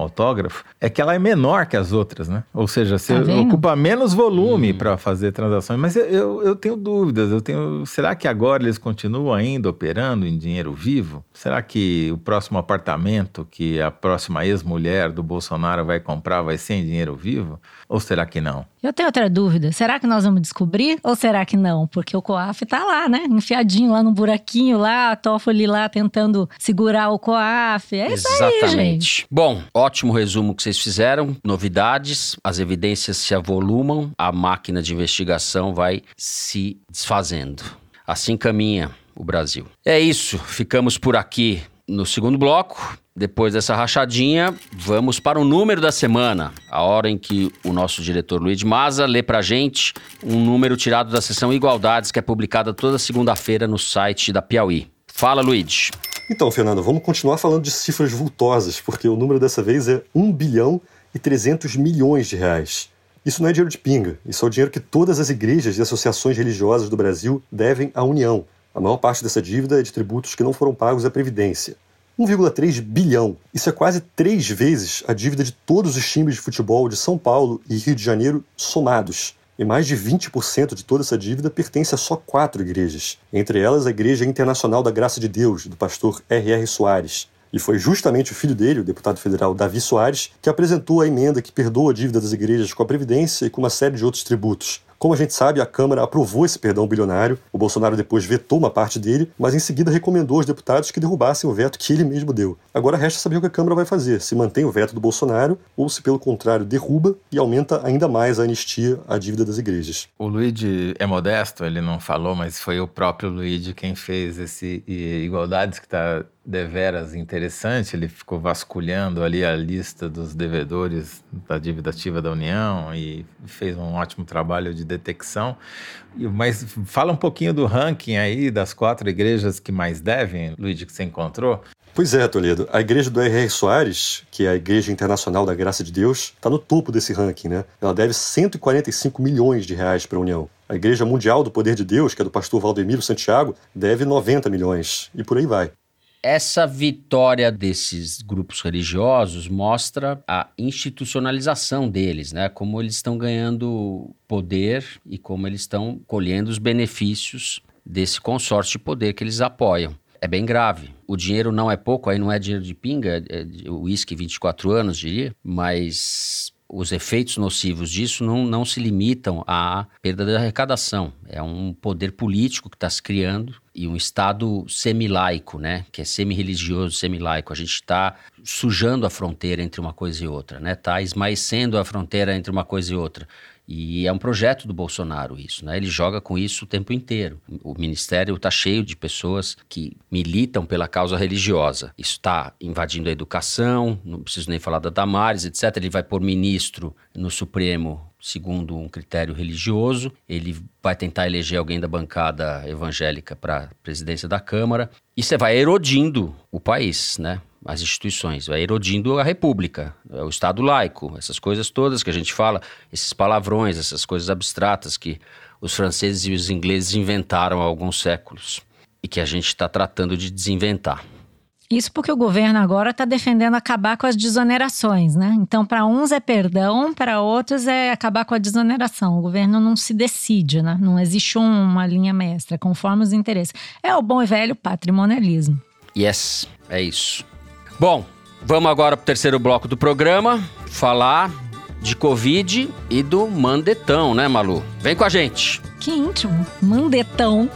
E: autógrafo, é que ela é menor que as outras, né? Ou seja, você tá ocupa menos volume hum. para fazer transações. Mas eu, eu tenho dúvidas. Eu tenho. Será que agora eles continuam ainda operando em dinheiro vivo? Será que o próximo apartamento que a próxima ex-mulher do Bolsonaro vai comprar vai ser em dinheiro vivo? Ou será que não?
F: Eu tenho outra dúvida. Será que nós vamos descobrir ou será que não? Porque o COAF tá lá, né? Enfiadinho lá no buraquinho lá, a Toffoli lá tentando segurar o COAF. É isso
C: Exatamente.
F: aí, gente.
C: Bom, ótimo resumo que vocês fizeram. Novidades, as evidências se avolumam, a máquina de investigação vai se desfazendo. Assim caminha o Brasil. É isso, ficamos por aqui no segundo bloco. Depois dessa rachadinha, vamos para o número da semana, a hora em que o nosso diretor Luiz Maza lê pra gente um número tirado da seção Igualdades, que é publicada toda segunda-feira no site da Piauí. Fala, Luiz.
M: Então, Fernando, vamos continuar falando de cifras vultosas, porque o número dessa vez é 1 bilhão e 300 milhões de reais. Isso não é dinheiro de pinga, isso é o dinheiro que todas as igrejas e associações religiosas do Brasil devem à União. A maior parte dessa dívida é de tributos que não foram pagos à Previdência. 1,3 bilhão. Isso é quase três vezes a dívida de todos os times de futebol de São Paulo e Rio de Janeiro somados. E mais de 20% de toda essa dívida pertence a só quatro igrejas, entre elas a Igreja Internacional da Graça de Deus, do pastor R.R. Soares. E foi justamente o filho dele, o deputado federal Davi Soares, que apresentou a emenda que perdoa a dívida das igrejas com a Previdência e com uma série de outros tributos. Como a gente sabe, a Câmara aprovou esse perdão bilionário. O Bolsonaro depois vetou uma parte dele, mas em seguida recomendou aos deputados que derrubassem o veto que ele mesmo deu. Agora resta saber o que a Câmara vai fazer: se mantém o veto do Bolsonaro ou se, pelo contrário, derruba e aumenta ainda mais a anistia à dívida das igrejas.
E: O Luigi é modesto, ele não falou, mas foi o próprio Luigi quem fez esse Igualdades que está deveras interessante. Ele ficou vasculhando ali a lista dos devedores da dívida ativa da União e fez um ótimo trabalho de detecção. Mas fala um pouquinho do ranking aí das quatro igrejas que mais devem, Luiz, que você encontrou.
M: Pois é, Toledo. A igreja do R.R. Soares, que é a Igreja Internacional da Graça de Deus, está no topo desse ranking, né? Ela deve 145 milhões de reais para a União. A Igreja Mundial do Poder de Deus, que é do pastor Valdemiro Santiago, deve 90 milhões. E por aí vai.
C: Essa vitória desses grupos religiosos mostra a institucionalização deles, né? Como eles estão ganhando poder e como eles estão colhendo os benefícios desse consórcio de poder que eles apoiam. É bem grave. O dinheiro não é pouco, aí não é dinheiro de pinga, é uísque 24 anos, diria, mas os efeitos nocivos disso não, não se limitam à perda da arrecadação. É um poder político que está se criando e um Estado semilaico, né? Que é semi-religioso, semilaico. A gente está sujando a fronteira entre uma coisa e outra, né? Está esmaecendo a fronteira entre uma coisa e outra. E é um projeto do Bolsonaro isso, né? Ele joga com isso o tempo inteiro. O ministério está cheio de pessoas que militam pela causa religiosa. Isso está invadindo a educação, não preciso nem falar da Damares, etc. Ele vai pôr ministro no Supremo segundo um critério religioso. Ele vai tentar eleger alguém da bancada evangélica para a presidência da Câmara. E você vai erodindo o país, né? As instituições, vai erodindo a república, o Estado laico, essas coisas todas que a gente fala, esses palavrões, essas coisas abstratas que os franceses e os ingleses inventaram há alguns séculos e que a gente está tratando de desinventar.
F: Isso porque o governo agora está defendendo acabar com as desonerações, né? Então, para uns é perdão, para outros é acabar com a desoneração. O governo não se decide, né? Não existe uma linha mestra, conforme os interesses. É o bom e velho patrimonialismo.
C: Yes, é isso. Bom, vamos agora para o terceiro bloco do programa, falar de Covid e do Mandetão, né, Malu? Vem com a gente.
F: Que íntimo. Mandetão.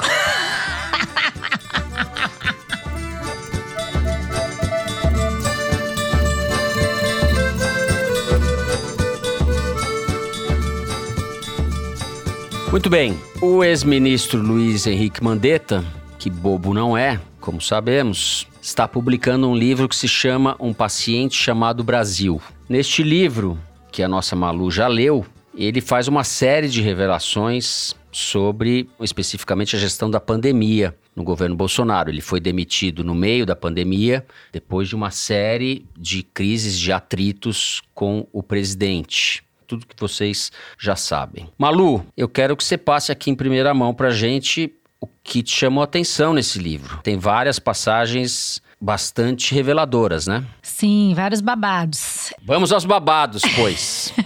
C: Muito bem. O ex-ministro Luiz Henrique Mandetta, que bobo não é, como sabemos, está publicando um livro que se chama Um Paciente Chamado Brasil. Neste livro, que a nossa Malu já leu, ele faz uma série de revelações sobre especificamente a gestão da pandemia no governo Bolsonaro. Ele foi demitido no meio da pandemia, depois de uma série de crises de atritos com o presidente tudo que vocês já sabem. Malu, eu quero que você passe aqui em primeira mão para gente que te chamou a atenção nesse livro. Tem várias passagens bastante reveladoras, né?
F: Sim, vários babados.
C: Vamos aos babados, pois.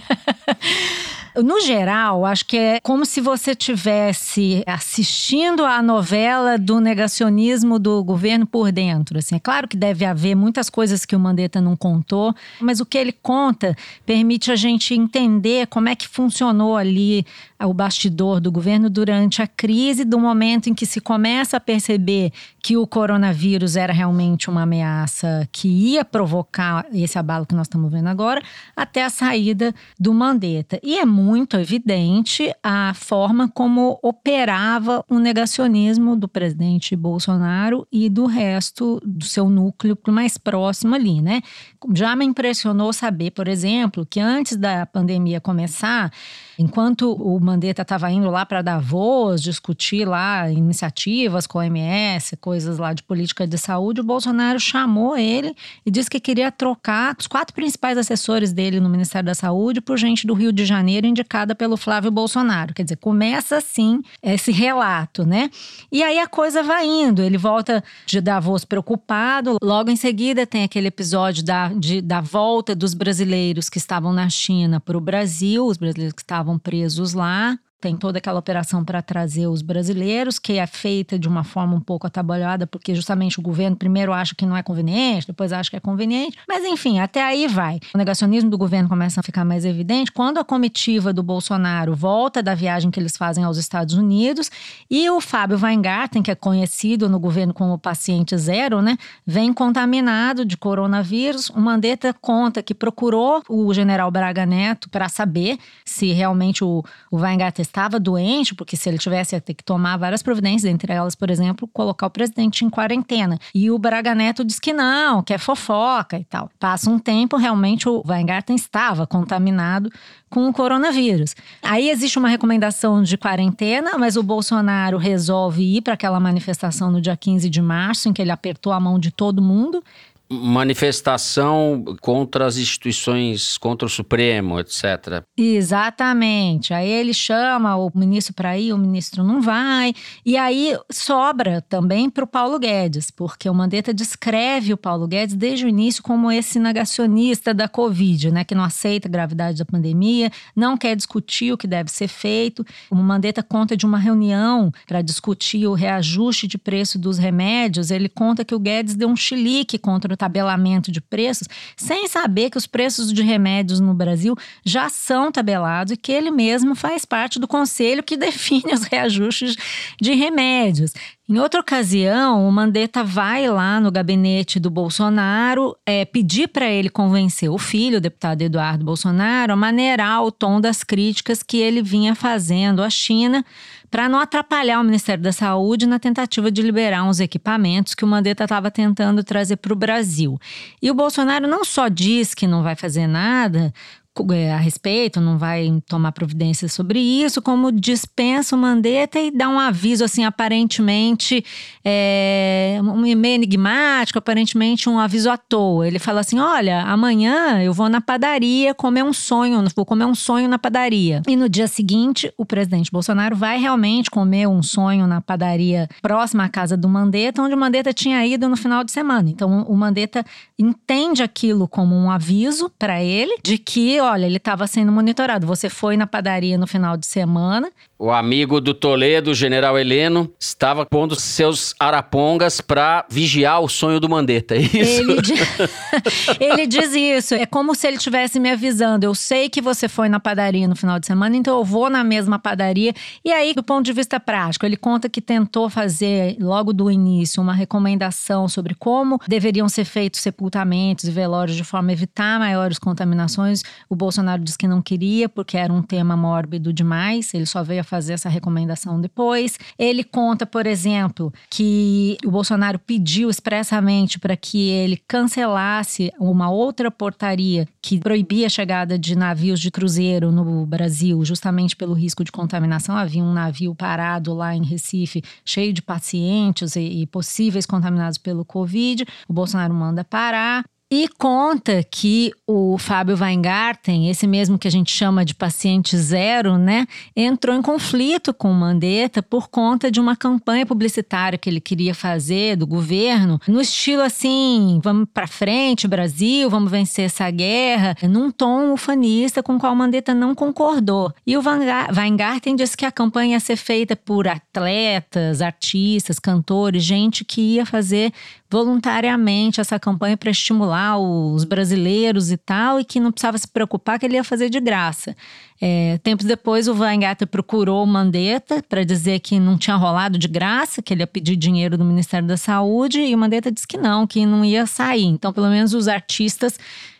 F: No geral, acho que é como se você tivesse assistindo a novela do negacionismo do governo por dentro. Assim, é claro que deve haver muitas coisas que o Mandetta não contou, mas o que ele conta permite a gente entender como é que funcionou ali o bastidor do governo durante a crise, do momento em que se começa a perceber que o coronavírus era realmente uma ameaça que ia provocar esse abalo que nós estamos vendo agora, até a saída do Mandetta. E é muito evidente a forma como operava o negacionismo do presidente Bolsonaro e do resto do seu núcleo mais próximo ali, né? Já me impressionou saber, por exemplo, que antes da pandemia começar, enquanto o Mandetta estava indo lá para Davos discutir lá iniciativas com a OMS, coisas lá de política de saúde, o Bolsonaro chamou ele e disse que queria trocar os quatro principais assessores dele no Ministério da Saúde por gente do Rio de Janeiro indicada pelo Flávio Bolsonaro. Quer dizer, começa assim esse relato, né? E aí a coisa vai indo, ele volta de Davos preocupado, logo em seguida tem aquele episódio da, de, da volta dos brasileiros que estavam na China para o Brasil, os brasileiros que estavam presos lá. rumah Tem toda aquela operação para trazer os brasileiros, que é feita de uma forma um pouco atabalhada, porque justamente o governo primeiro acha que não é conveniente, depois acha que é conveniente. Mas enfim, até aí vai. O negacionismo do governo começa a ficar mais evidente quando a comitiva do Bolsonaro volta da viagem que eles fazem aos Estados Unidos e o Fábio Weingarten, que é conhecido no governo como paciente zero, né, vem contaminado de coronavírus. O Mandetta conta que procurou o general Braga Neto para saber se realmente o, o Weingarten estava doente, porque se ele tivesse ia ter que tomar várias providências, entre elas, por exemplo, colocar o presidente em quarentena. E o Braga Neto diz que não, que é fofoca e tal. Passa um tempo, realmente o Weingarten estava contaminado com o coronavírus. Aí existe uma recomendação de quarentena, mas o Bolsonaro resolve ir para aquela manifestação no dia 15 de março, em que ele apertou a mão de todo mundo
C: manifestação contra as instituições, contra o Supremo, etc.
F: Exatamente. Aí ele chama o ministro para ir, o ministro não vai. E aí sobra também para o Paulo Guedes, porque o Mandetta descreve o Paulo Guedes desde o início como esse negacionista da Covid, né, que não aceita a gravidade da pandemia, não quer discutir o que deve ser feito. O Mandetta conta de uma reunião para discutir o reajuste de preço dos remédios. Ele conta que o Guedes deu um chilique contra tabelamento de preços, sem saber que os preços de remédios no Brasil já são tabelados e que ele mesmo faz parte do conselho que define os reajustes de remédios. Em outra ocasião, o Mandetta vai lá no gabinete do Bolsonaro é, pedir para ele convencer o filho, o deputado Eduardo Bolsonaro, a maneirar o tom das críticas que ele vinha fazendo à China para não atrapalhar o Ministério da Saúde na tentativa de liberar uns equipamentos que o Mandetta estava tentando trazer para o Brasil. E o Bolsonaro não só diz que não vai fazer nada, a respeito, não vai tomar providências sobre isso, como dispensa o Mandetta e dá um aviso, assim, aparentemente é, um meio enigmático, aparentemente um aviso à toa. Ele fala assim: olha, amanhã eu vou na padaria comer um sonho, vou comer um sonho na padaria. E no dia seguinte, o presidente Bolsonaro vai realmente comer um sonho na padaria próxima à casa do Mandetta, onde o Mandetta tinha ido no final de semana. Então, o Mandetta entende aquilo como um aviso para ele de que olha, ele estava sendo monitorado. Você foi na padaria no final de semana
C: O amigo do Toledo, o general Heleno, estava pondo seus arapongas para vigiar o sonho do Mandetta, é isso?
F: Ele, di... ele diz isso. É como se ele estivesse me avisando. Eu sei que você foi na padaria no final de semana, então eu vou na mesma padaria. E aí, do ponto de vista prático, ele conta que tentou fazer, logo do início, uma recomendação sobre como deveriam ser feitos sepultamentos e velórios de forma a evitar maiores contaminações. O Bolsonaro disse que não queria, porque era um tema mórbido demais. Ele só veio a fazer essa recomendação depois. Ele conta, por exemplo, que o Bolsonaro pediu expressamente para que ele cancelasse uma outra portaria que proibia a chegada de navios de cruzeiro no Brasil, justamente pelo risco de contaminação. Havia um navio parado lá em Recife, cheio de pacientes e, e possíveis contaminados pelo Covid. O Bolsonaro manda parar. E conta que o Fábio Weingarten, esse mesmo que a gente chama de paciente zero, né, entrou em conflito com o Mandetta por conta de uma campanha publicitária que ele queria fazer do governo, no estilo assim, vamos para frente, Brasil, vamos vencer essa guerra, num tom ufanista com o qual o Mandetta não concordou. E o Weingarten disse que a campanha ia ser feita por atletas, artistas, cantores, gente que ia fazer voluntariamente essa campanha para estimular os brasileiros e tal, e que não precisava se preocupar que ele ia fazer de graça. É, tempos depois, o Weingarten procurou o Mandetta para dizer que não tinha rolado de graça, que ele ia pedir dinheiro do Ministério da Saúde, e o Mandetta disse que não, que não ia sair. Então, pelo menos os artistas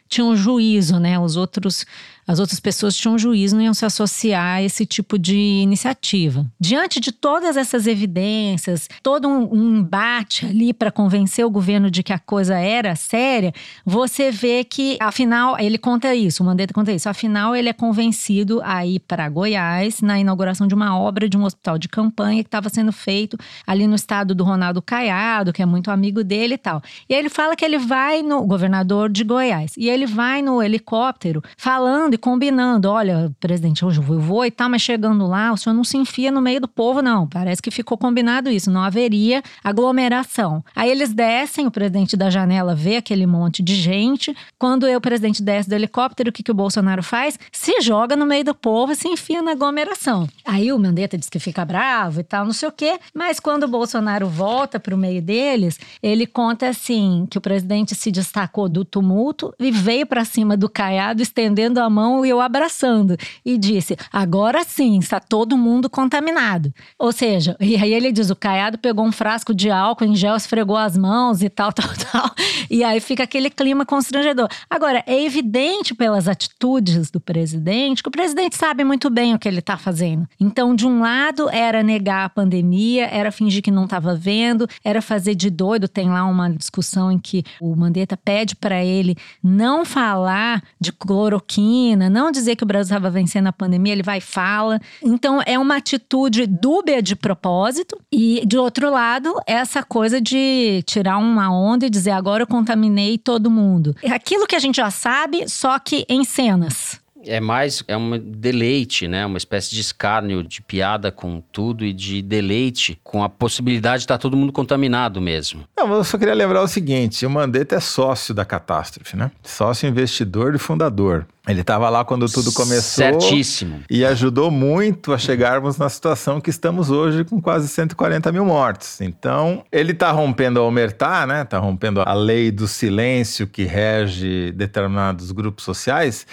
F: tinham juízo, né? Os outros as outras pessoas tinham juízo, não iam se associar a esse tipo de iniciativa. Diante de todas essas evidências, todo um, um embate ali para convencer o governo de que a coisa era séria, você vê que, afinal, ele conta isso, o Mandetta conta isso, afinal, ele é convencido a ir para Goiás na inauguração de uma obra de um hospital de campanha que estava sendo feito ali no estado do Ronaldo Caiado, que é muito amigo dele e tal. E ele fala que ele vai no governador de Goiás, e ele vai no helicóptero falando combinando: olha, presidente, hoje eu vou e tal, mas chegando lá, o senhor não se enfia no meio do povo, não. Parece que ficou combinado isso, não haveria aglomeração. Aí eles descem, o presidente da janela vê aquele monte de gente. Quando eu, o presidente, desce do helicóptero, o que, que o Bolsonaro faz? Se joga no meio do povo e se enfia na aglomeração. Aí o Mandetta diz que fica bravo e tal, não sei o quê. Mas quando o Bolsonaro volta para o meio deles, ele conta assim: que o presidente se destacou do tumulto e veio para cima do caiado, estendendo a mão mão e eu abraçando. E disse: agora sim, está todo mundo contaminado. Ou seja, e aí ele diz: o Caiado pegou um frasco de álcool em gel, esfregou as mãos e tal, tal, tal. E aí fica aquele clima constrangedor. Agora, é evidente pelas atitudes do presidente que o presidente sabe muito bem o que ele está fazendo. Então, de um lado, era negar a pandemia, era fingir que não estava vendo, era fazer de doido. Tem lá uma discussão em que o Mandetta pede para ele não falar de cloroquina não dizer que o Brasil estava vencendo a pandemia, ele vai e fala. Então é uma atitude dúbia de propósito. E de outro lado, essa coisa de tirar uma onda e dizer agora eu contaminei todo mundo. É aquilo que a gente já sabe, só que em cenas
C: é mais é um deleite, né? Uma espécie de escárnio, de piada com tudo e de deleite com a possibilidade de estar todo mundo contaminado mesmo.
E: Não, eu só queria lembrar o seguinte: o Mandetta é sócio da catástrofe, né? Sócio investidor e fundador. Ele estava lá quando tudo começou.
C: Certíssimo.
E: E ajudou muito a chegarmos na situação que estamos hoje com quase 140 mil mortes. Então, ele está rompendo a omertá, né? Está rompendo a lei do silêncio que rege determinados grupos sociais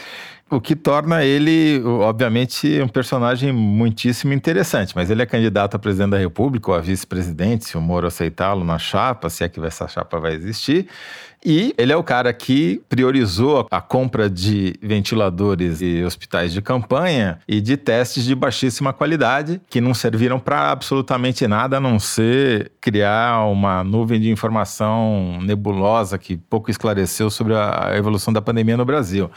E: o que torna ele, obviamente, um personagem muitíssimo interessante. Mas ele é candidato a presidente da República ou a vice-presidente, se o Moro aceitá-lo na chapa, se é que essa chapa vai existir. E ele é o cara que priorizou a compra de ventiladores e hospitais de campanha e de testes de baixíssima qualidade, que não serviram para absolutamente nada a não ser criar uma nuvem de informação nebulosa que pouco esclareceu sobre a evolução da pandemia no Brasil.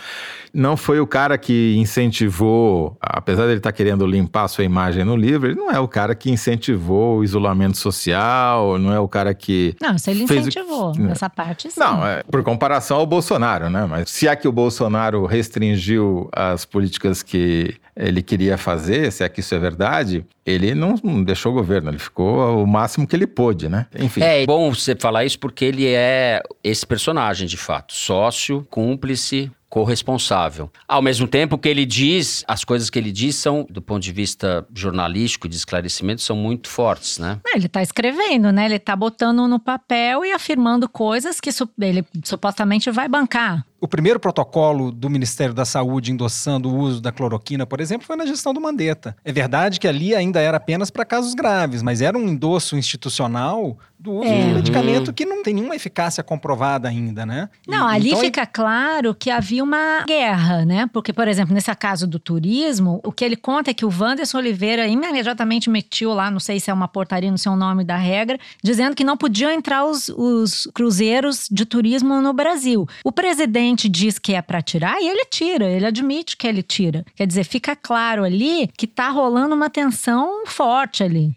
E: Não foi o cara que incentivou, apesar de ele estar tá querendo limpar a sua imagem no livro, ele não é o cara que incentivou o isolamento social, não é o cara que.
F: Não, se ele incentivou, o... essa parte sim.
E: Não, não, é por comparação ao Bolsonaro, né? Mas se é que o Bolsonaro restringiu as políticas que ele queria fazer, se é que isso é verdade, ele não, deixou o governo, ele ficou o máximo que ele pôde, né?
C: Enfim. É bom você falar isso porque ele é esse personagem, de fato. Sócio, cúmplice, corresponsável. Ao mesmo tempo, que ele diz, as coisas que ele diz são, do ponto de vista jornalístico e de esclarecimento, são muito fortes, né?
F: ele está escrevendo, né? Ele está botando no papel e afirmando coisas que ele supostamente vai bancar.
H: O primeiro protocolo do Ministério da Saúde endossando o uso da cloroquina, por exemplo, foi na gestão do Mandetta. É verdade que ali ainda era apenas para casos graves, mas era um endosso institucional do uso é. de um medicamento que não tem nenhuma eficácia comprovada ainda, né?
F: Não,
H: e,
F: ali
H: então,
F: fica claro que havia uma guerra, né? Porque, por exemplo, nesse caso do turismo, o que ele conta é que o Wanderson Oliveira imediatamente metiu lá, não sei se é uma portaria, não sei o nome da regra, dizendo que não podiam entrar os, os cruzeiros de turismo no Brasil. O presidente presidente diz que é para tirar e ele tira, ele admite que ele tira. Quer dizer, fica claro ali que tá rolando uma tensão forte ali.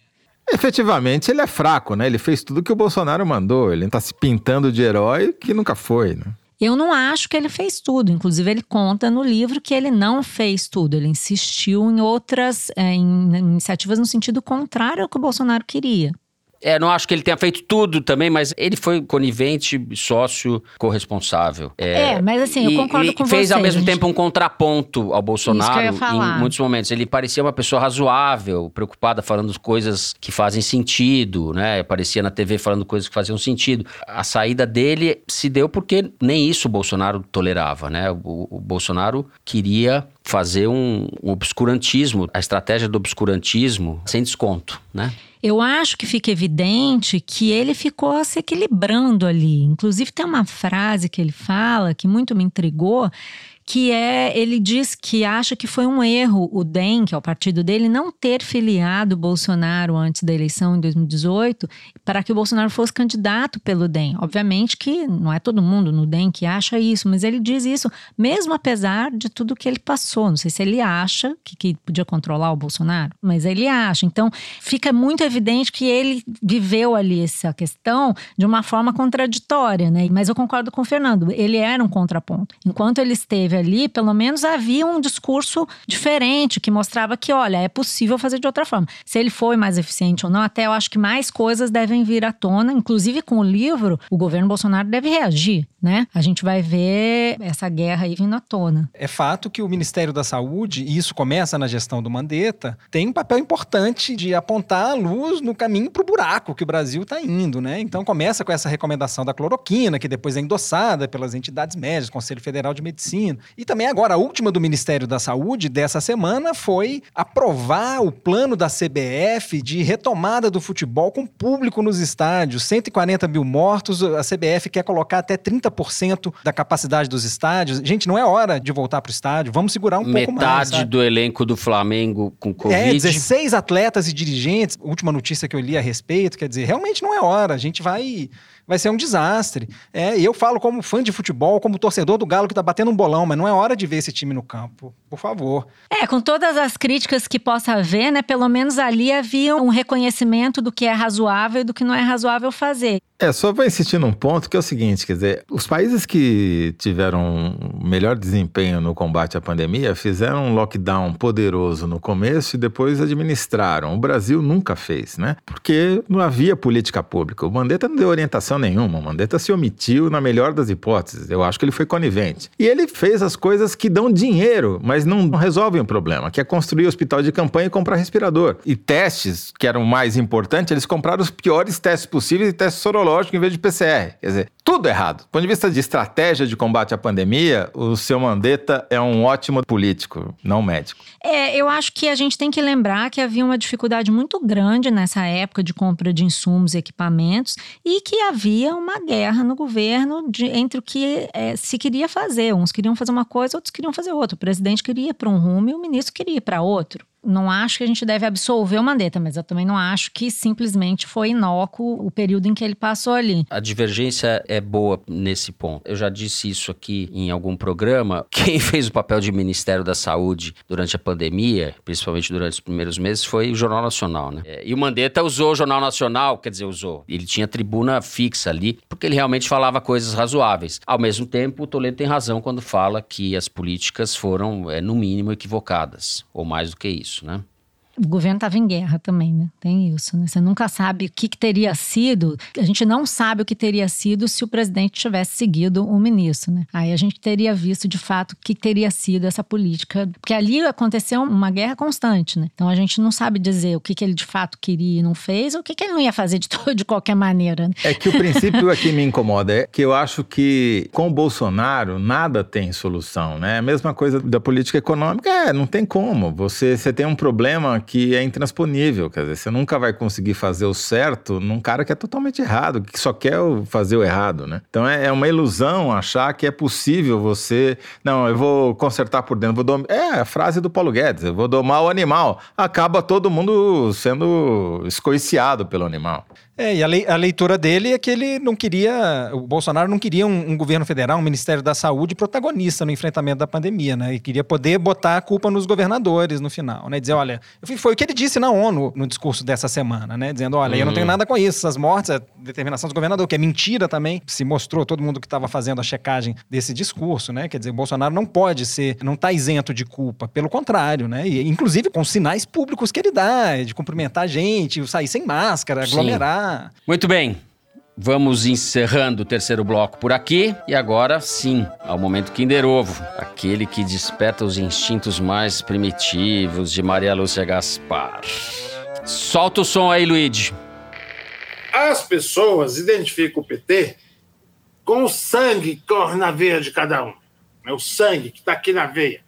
E: Efetivamente, ele é fraco, né? Ele fez tudo que o Bolsonaro mandou. Ele tá se pintando de herói que nunca foi, né?
F: Eu não acho que ele fez tudo. Inclusive, ele conta no livro que ele não fez tudo. Ele insistiu em outras é, em iniciativas no sentido contrário ao que o Bolsonaro queria.
C: É, não acho que ele tenha feito tudo também, mas ele foi conivente, sócio, corresponsável.
F: É, é mas assim, eu concordo
C: e
F: com
C: fez
F: você.
C: ao mesmo
F: gente...
C: tempo um contraponto ao Bolsonaro em muitos momentos. Ele parecia uma pessoa razoável, preocupada, falando coisas que fazem sentido, né? Aparecia na TV falando coisas que faziam sentido. A saída dele se deu porque nem isso o Bolsonaro tolerava, né? O, o Bolsonaro queria fazer um, um obscurantismo, a estratégia do obscurantismo sem desconto, né?
F: Eu acho que fica evidente que ele ficou se equilibrando ali. Inclusive, tem uma frase que ele fala que muito me intrigou, que é, ele diz que acha que foi um erro o DEM, que é o partido dele, não ter filiado Bolsonaro antes da eleição em 2018, para que o Bolsonaro fosse candidato pelo DEM. Obviamente que não é todo mundo no DEM que acha isso, mas ele diz isso mesmo apesar de tudo que ele passou. Não sei se ele acha que, que podia controlar o Bolsonaro, mas ele acha. Então, fica muito evidente que ele viveu ali essa questão de uma forma contraditória, né? Mas eu concordo com o Fernando, ele era um contraponto. Enquanto ele esteve ali, pelo menos havia um discurso diferente que mostrava que, olha, é possível fazer de outra forma. Se ele foi mais eficiente ou não, até eu acho que mais coisas devem vir à tona, inclusive com o livro, o governo Bolsonaro deve reagir, né? A gente vai ver essa guerra aí vindo à tona.
H: É fato que o Ministério da Saúde, e isso começa na gestão do Mandetta, tem um papel importante de apontar a luz no caminho para o buraco que o Brasil está indo, né? Então começa com essa recomendação da cloroquina, que depois é endossada pelas entidades médicas, Conselho Federal de Medicina. E também agora, a última do Ministério da Saúde dessa semana foi aprovar o plano da CBF de retomada do futebol com público nos estádios. 140 mil mortos, a CBF quer colocar até 30% da capacidade dos estádios. Gente, não é hora de voltar para o estádio, vamos segurar um
C: Metade
H: pouco mais.
C: Metade do elenco do Flamengo com Covid.
H: É, 16 atletas e dirigentes. Última notícia que eu li a respeito, quer dizer, realmente não é hora. A gente vai vai ser um desastre. É, e eu falo como fã de futebol, como torcedor do Galo que tá batendo um bolão, mas não é hora de ver esse time no campo, por favor.
F: É, com todas as críticas que possa haver, né, pelo menos ali havia um reconhecimento do que é razoável e do que não é razoável fazer.
E: É, só vou insistir num ponto que é o seguinte, quer dizer, os países que tiveram melhor desempenho no combate à pandemia fizeram um lockdown poderoso no começo e depois administraram. O Brasil nunca fez, né? Porque não havia política pública. O Mandetta não deu orientação nenhuma. Mandetta se omitiu na melhor das hipóteses. Eu acho que ele foi conivente. E ele fez as coisas que dão dinheiro, mas não resolvem o problema, que é construir hospital de campanha e comprar respirador. E testes, que eram mais importantes, eles compraram os piores testes possíveis e testes sorológicos sorológico em vez de PCR. Quer dizer, tudo errado. Do ponto de vista de estratégia de combate à pandemia, o seu Mandetta é um ótimo político, não médico.
F: É, eu acho que a gente tem que lembrar que havia uma dificuldade muito grande nessa época de compra de insumos e equipamentos e que havia uma guerra no governo de, entre o que é, se queria fazer. Uns queriam fazer uma coisa, outros queriam fazer outra. O presidente queria ir para um rumo e o ministro queria ir para outro não acho que a gente deve absolver o Mandetta, mas eu também não acho que simplesmente foi inócuo o período em que ele passou ali.
C: A divergência é boa nesse ponto. Eu já disse isso aqui em algum programa. Quem fez o papel de Ministério da Saúde durante a pandemia, principalmente durante os primeiros meses, foi o Jornal Nacional, né? É, e o Mandetta usou o Jornal Nacional, quer dizer, usou. Ele tinha tribuna fixa ali, porque ele realmente falava coisas razoáveis. Ao mesmo tempo, o Toledo tem razão quando fala que as políticas foram, é, no mínimo, equivocadas, ou mais do que isso isso, né?
F: O governo estava em guerra também, né? Tem isso, né? Você nunca sabe o que, que, teria sido. A gente não sabe o que teria sido se o presidente tivesse seguido o ministro, né? Aí a gente teria visto de fato o que teria sido essa política. Porque ali aconteceu uma guerra constante, né? Então a gente não sabe dizer o que, que ele de fato queria e não fez, ou o que, que ele não ia fazer de, todo, de qualquer maneira. Né?
E: É que o princípio aqui me incomoda. É que eu acho que com o Bolsonaro nada tem solução, né? A mesma coisa da política econômica, é, não tem como. Você, você tem um problema que é intransponível, quer dizer, você nunca vai conseguir fazer o certo num cara que é totalmente errado, que só quer fazer o errado, né? Então é, é uma ilusão achar que é possível você, não, eu vou consertar por dentro, vou dom... é a frase do Paulo Guedes, eu vou domar o animal. Acaba todo mundo sendo escoiciado pelo animal.
H: É, e a, lei, a, leitura dele é que ele não queria, o Bolsonaro não queria um, um, governo federal, um Ministério da Saúde protagonista no enfrentamento da pandemia, né? E queria poder botar a culpa nos governadores no final, né? Dizer, olha, foi o que ele disse na ONU no discurso dessa semana, né? Dizendo, olha, uhum. eu não tenho uhum. nada com isso, essas mortes, é determinação dos governadores, que é mentira também. Se mostrou todo mundo que estava fazendo a checagem desse discurso, né? Quer dizer, o Bolsonaro não pode ser, não está isento de culpa, pelo contrário, né? E, inclusive com sinais públicos que ele dá, de cumprimentar a gente, sair sem máscara, aglomerar. Sim.
C: Muito bem. Vamos encerrando o terceiro bloco por aqui. E agora sim, ao momento Kinder Ovo, aquele que desperta os instintos mais primitivos de Maria Lúcia Gaspar. Solta o som aí, Luigi.
N: As pessoas identificam o PT com o sangue que corre na veia de cada um. É o sangue que está aqui na veia.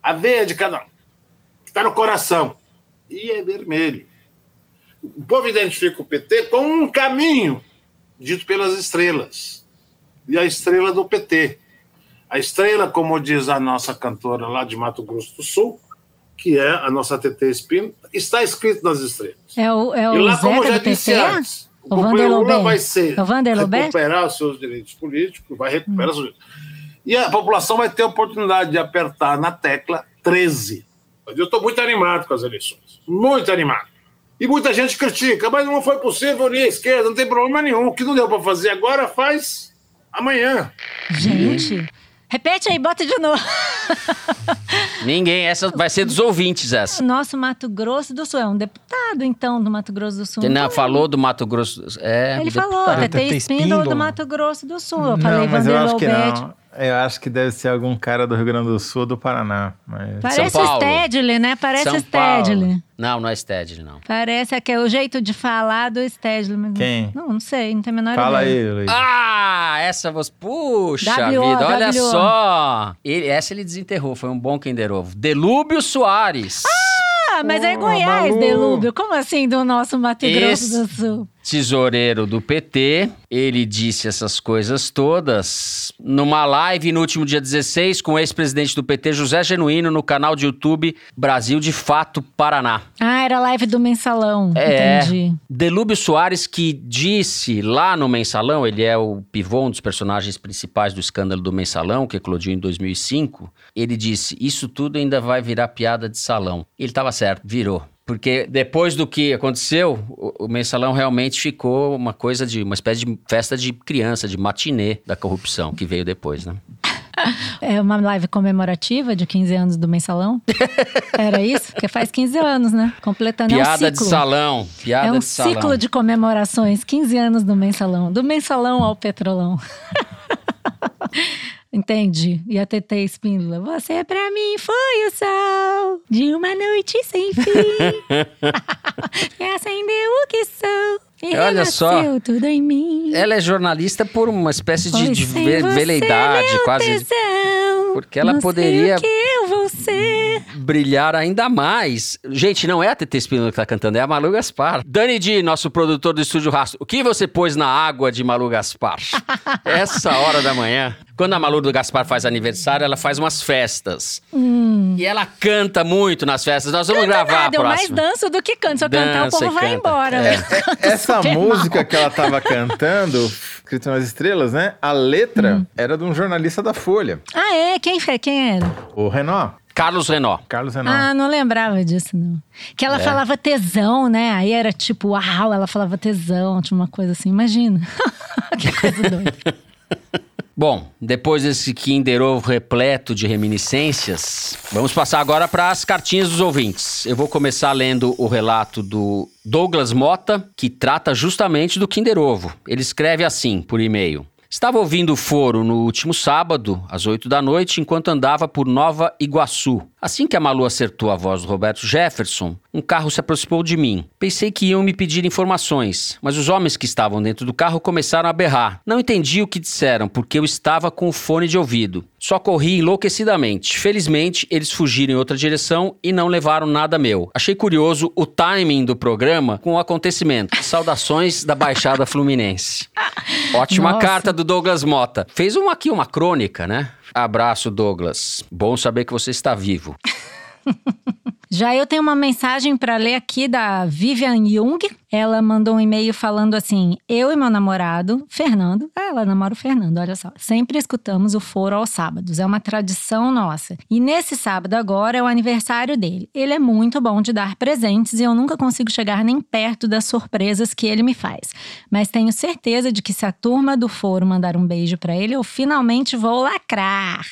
N: A veia de cada um. Que está no coração. E é vermelho o povo identifica o PT com um caminho dito pelas estrelas. E a estrela do PT. A estrela, como diz a nossa cantora lá de Mato Grosso do Sul, que é a nossa TT Espino, está escrito nas estrelas.
F: É o, é o e lá,
N: Zeca como já disse PT? antes, o, o Lula vai ser
F: o
N: recuperar os seus direitos políticos, vai recuperar hum. os E a população vai ter a oportunidade de apertar na tecla 13. Eu estou muito animado com as eleições. Muito animado. E muita gente critica, mas não foi possível unir a esquerda, não tem problema nenhum. O que não deu para fazer agora, faz amanhã.
F: Gente, repete aí, bota de novo.
C: Ninguém, essa vai ser dos ouvintes essa.
F: Nosso Mato Grosso do Sul é um deputado, então, do Mato Grosso do Sul.
C: Não, não falou do Mato Grosso. É,
F: Ele falou, TT Espíndola do Mato Grosso do Sul. Eu falei
E: não, mas eu acho que não. Eu acho que deve ser algum cara do Rio Grande do Sul ou do Paraná. Mas...
F: Parece o Stedley, né? Parece o Stedley.
C: Não, não é Stedley, não.
F: Parece que é o jeito de falar do Stedley.
E: Quem?
F: Não, não sei, não tem a menor
E: Fala
F: ideia.
E: aí, Luiz.
C: Ah, essa você... Puxa w vida, olha w só. Ele, essa ele desenterrou, foi um bom Kinder Ovo. Delúbio Soares.
F: Ah, mas é Goiás. Delúbio. Como assim do nosso Mato Grosso do Sul?
C: Tesoureiro do PT. Ele disse essas coisas todas numa live no último dia 16 com o ex-presidente do PT, José Genuíno, no canal de YouTube Brasil de Fato Paraná.
F: Ah, era a live do Mensalão. É. Entendi.
C: Delúbio Soares, que disse lá no Mensalão, ele é o pivô, um dos personagens principais do escândalo do Mensalão, que eclodiu em 2005. Ele disse: Isso tudo ainda vai virar piada de salão. Ele estava certo, virou. Porque depois do que aconteceu, o, o, mensalão realmente ficou uma coisa de uma espécie de festa de criança, de matinê da corrupção que veio depois, né?
F: É uma live comemorativa de 15 anos do mensalão? Era isso? Porque faz 15 anos, né? Completando
C: Piada
F: é
C: um de salão. Piada
F: é um
C: de salão.
F: ciclo de comemorações, 15 anos do mensalão. Do mensalão ao petrolão. Entende? E a TT Espíndola, você pra mim foi o sol de uma noite sem fim. e acendeu o que sou. E
C: Olha só,
F: tudo em mim.
C: ela é jornalista por uma espécie de, de veleidade, quase.
F: Tesão,
C: porque ela poderia
F: que eu vou ser.
C: brilhar ainda mais. Gente, não é a TT Espíndola que tá cantando, é a Malu Gaspar. Dani Di, nosso produtor do Estúdio Rastro, o que você pôs na água de Malu Gaspar? Essa hora da manhã. Quando a Malu do Gaspar faz aniversário, ela faz umas festas.
F: Hum.
C: E ela canta muito nas festas. Nós vamos canta gravar nada, a próxima.
F: Eu mais danço do que canto. Se eu cantar, o povo vai embora.
E: É. Essa música mal. que ela tava cantando, escrito nas estrelas, né? A letra hum. era de um jornalista da Folha.
F: Ah, é? Quem, foi? Quem era?
E: O Renó.
C: Carlos Renó.
E: Carlos Renó.
F: Ah, não lembrava disso, não. Que ela é. falava tesão, né? Aí era tipo, uau, ela falava tesão, tinha uma coisa assim, imagina. que coisa doida.
C: Bom, depois desse Kinder Ovo repleto de reminiscências, vamos passar agora para as cartinhas dos ouvintes. Eu vou começar lendo o relato do Douglas Mota, que trata justamente do Kinder Ovo. Ele escreve assim por e-mail. Estava ouvindo o foro no último sábado, às 8 da noite, enquanto andava por Nova Iguaçu. Assim que a Malu acertou a voz do Roberto Jefferson, um carro se aproximou de mim. Pensei que iam me pedir informações, mas os homens que estavam dentro do carro começaram a berrar. Não entendi o que disseram, porque eu estava com o fone de ouvido. Só corri enlouquecidamente. Felizmente, eles fugiram em outra direção e não levaram nada meu. Achei curioso o timing do programa com o acontecimento. Saudações da Baixada Fluminense. Ótima
F: Nossa.
C: carta do Douglas Mota. Fez uma aqui uma crônica, né? Abraço, Douglas. Bom saber que você está vivo.
F: Já eu tenho uma mensagem para ler aqui da Vivian Jung. Ela mandou um e-mail falando assim: Eu e meu namorado, Fernando, ah, ela namora o Fernando, olha só. Sempre escutamos o foro aos sábados, é uma tradição nossa. E nesse sábado agora é o aniversário dele. Ele é muito bom de dar presentes e eu nunca consigo chegar nem perto das surpresas que ele me faz. Mas tenho certeza de que se a turma do foro mandar um beijo para ele, eu finalmente vou lacrar.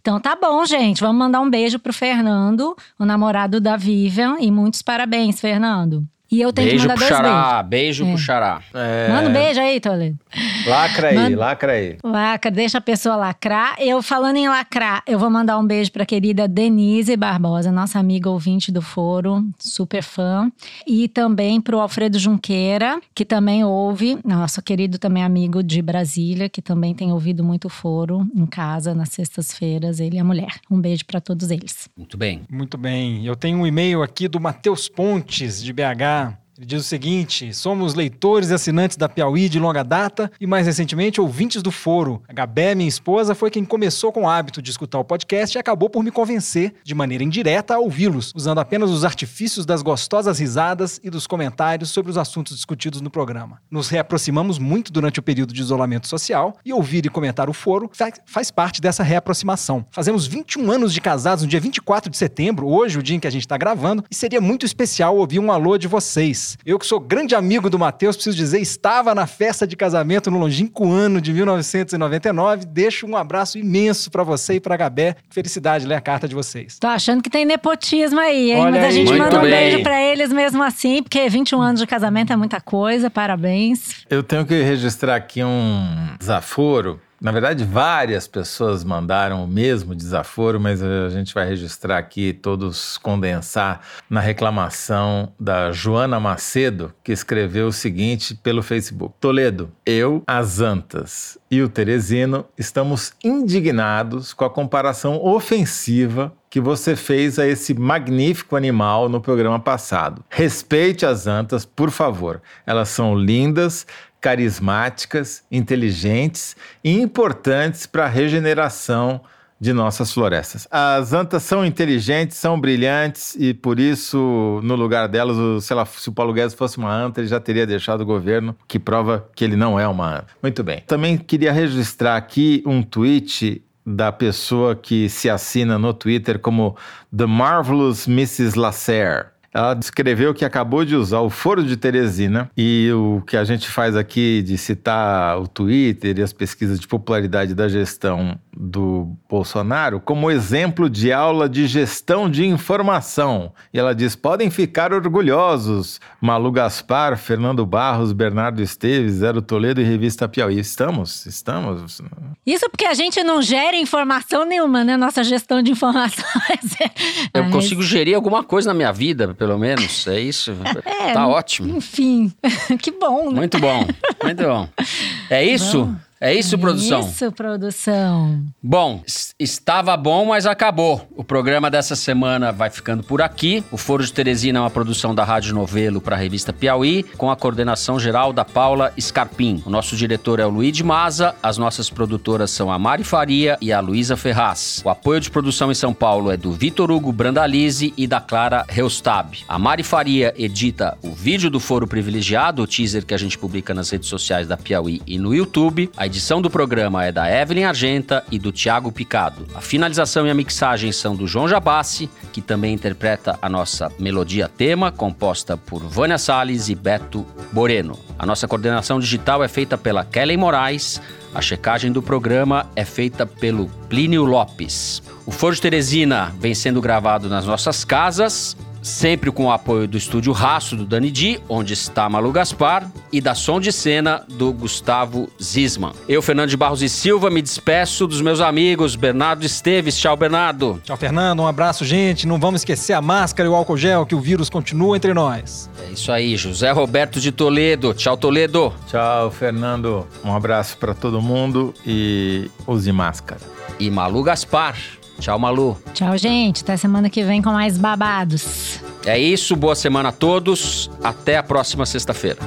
F: Então tá bom, gente, vamos mandar um beijo pro Fernando, o namorado da Vivian, e muitos parabéns, Fernando. E eu tenho
C: beijo
F: que
C: pro
F: mandar dois
C: Xará,
F: beijos.
C: beijo
F: É.
C: pro Xará.
F: Manda um beijo aí, Toledo.
E: Lacra aí,
F: Manda-
E: lacra aí.
F: Lacra, deixa a pessoa lacrar. Eu falando em lacrar, eu vou mandar um beijo pra querida Denise Barbosa, nossa amiga ouvinte do foro, super fã. E também pro Alfredo Junqueira, que também ouve, nosso querido também amigo de Brasília, que também tem ouvido muito foro em casa nas sextas-feiras, ele e a mulher. Um beijo pra todos eles.
C: Muito bem.
H: Muito bem. Eu tenho um e-mail aqui do Matheus Pontes, de BH. Ele diz o seguinte: somos leitores e assinantes da Piauí de longa data e, mais recentemente, ouvintes do foro. A Gabé, minha esposa, foi quem começou com o hábito de escutar o podcast e acabou por me convencer, de maneira indireta, a ouvi-los, usando apenas os artifícios das gostosas risadas e dos comentários sobre os assuntos discutidos no programa. Nos reaproximamos muito durante o período de isolamento social e ouvir e comentar o foro fa- faz parte dessa reaproximação. Fazemos 21 anos de casados no dia 24 de setembro, hoje, o dia em que a gente está gravando, e seria muito especial ouvir um alô de vocês. Eu que sou grande amigo do Matheus, preciso dizer, estava na festa de casamento no longínquo ano de 1999. Deixo um abraço imenso para você e para Gabé. Felicidade ler a carta de vocês.
F: Tô achando que tem nepotismo aí, hein?
H: Olha
F: Mas a
H: aí.
F: gente
H: Muito
F: manda um
C: bem.
F: beijo pra eles mesmo assim, porque 21 anos de casamento é muita coisa. Parabéns.
E: Eu tenho que registrar aqui um desaforo. Na verdade, várias pessoas mandaram o mesmo desaforo, mas a gente vai registrar aqui, todos condensar na reclamação da Joana Macedo, que escreveu o seguinte pelo Facebook: Toledo, eu, as Antas e o Teresino estamos indignados com a comparação ofensiva que você fez a esse magnífico animal no programa passado. Respeite as antas, por favor. Elas são lindas, carismáticas, inteligentes e importantes para a regeneração de nossas florestas. As antas são inteligentes, são brilhantes e por isso, no lugar delas, sei lá, se o Paulo Guedes fosse uma anta, ele já teria deixado o governo, que prova que ele não é uma anta. Muito bem. Também queria registrar aqui um tweet da pessoa que se assina no Twitter como The Marvelous Mrs. Lasser. Ela descreveu que acabou de usar o foro de Teresina e o que a gente faz aqui de citar o Twitter e as pesquisas de popularidade da gestão do Bolsonaro como exemplo de aula de gestão de informação. E ela diz: podem ficar orgulhosos. Malu Gaspar, Fernando Barros, Bernardo Esteves, Zero Toledo e Revista Piauí. Estamos? Estamos?
F: Isso porque a gente não gera informação nenhuma, né? Nossa gestão de informações.
C: Eu
F: Mas,
C: consigo gerir alguma coisa na minha vida, pelo menos. É isso.
F: É,
C: tá ótimo.
F: Enfim, que bom, né?
C: Muito bom. Muito bom. É isso? É isso, produção?
F: Isso, produção.
C: Bom, es- estava bom, mas acabou. O programa dessa semana vai ficando por aqui. O Foro de Teresina é uma produção da Rádio Novelo para a revista Piauí, com a coordenação geral da Paula Scarpim. O nosso diretor é o Luiz de Maza, as nossas produtoras são a Mari Faria e a Luísa Ferraz. O apoio de produção em São Paulo é do Vitor Hugo Brandalize e da Clara Reustab. A Mari Faria edita o vídeo do Foro Privilegiado, o teaser que a gente publica nas redes sociais da Piauí e no YouTube. A edição do programa é da Evelyn Argenta e do Tiago Picado. A finalização e a mixagem são do João Jabassi, que também interpreta a nossa melodia tema, composta por Vânia Salles e Beto Moreno. A nossa coordenação digital é feita pela Kelly Moraes. A checagem do programa é feita pelo Plínio Lopes. O Foro de Teresina vem sendo gravado nas nossas casas sempre com o apoio do estúdio Raço do Dani Di, onde está Malu Gaspar, e da som de cena do Gustavo Zisman. Eu, Fernando de Barros e Silva, me despeço dos meus amigos Bernardo Esteves. Tchau, Bernardo.
H: Tchau, Fernando. Um abraço, gente. Não vamos esquecer a máscara e o álcool gel, que o vírus continua entre nós.
C: É isso aí, José Roberto de Toledo. Tchau, Toledo.
E: Tchau, Fernando. Um abraço para todo mundo e use máscara.
C: E Malu Gaspar. Tchau, Malu.
F: Tchau, gente. Até semana que vem com mais babados.
C: É isso. Boa semana a todos. Até a próxima sexta-feira.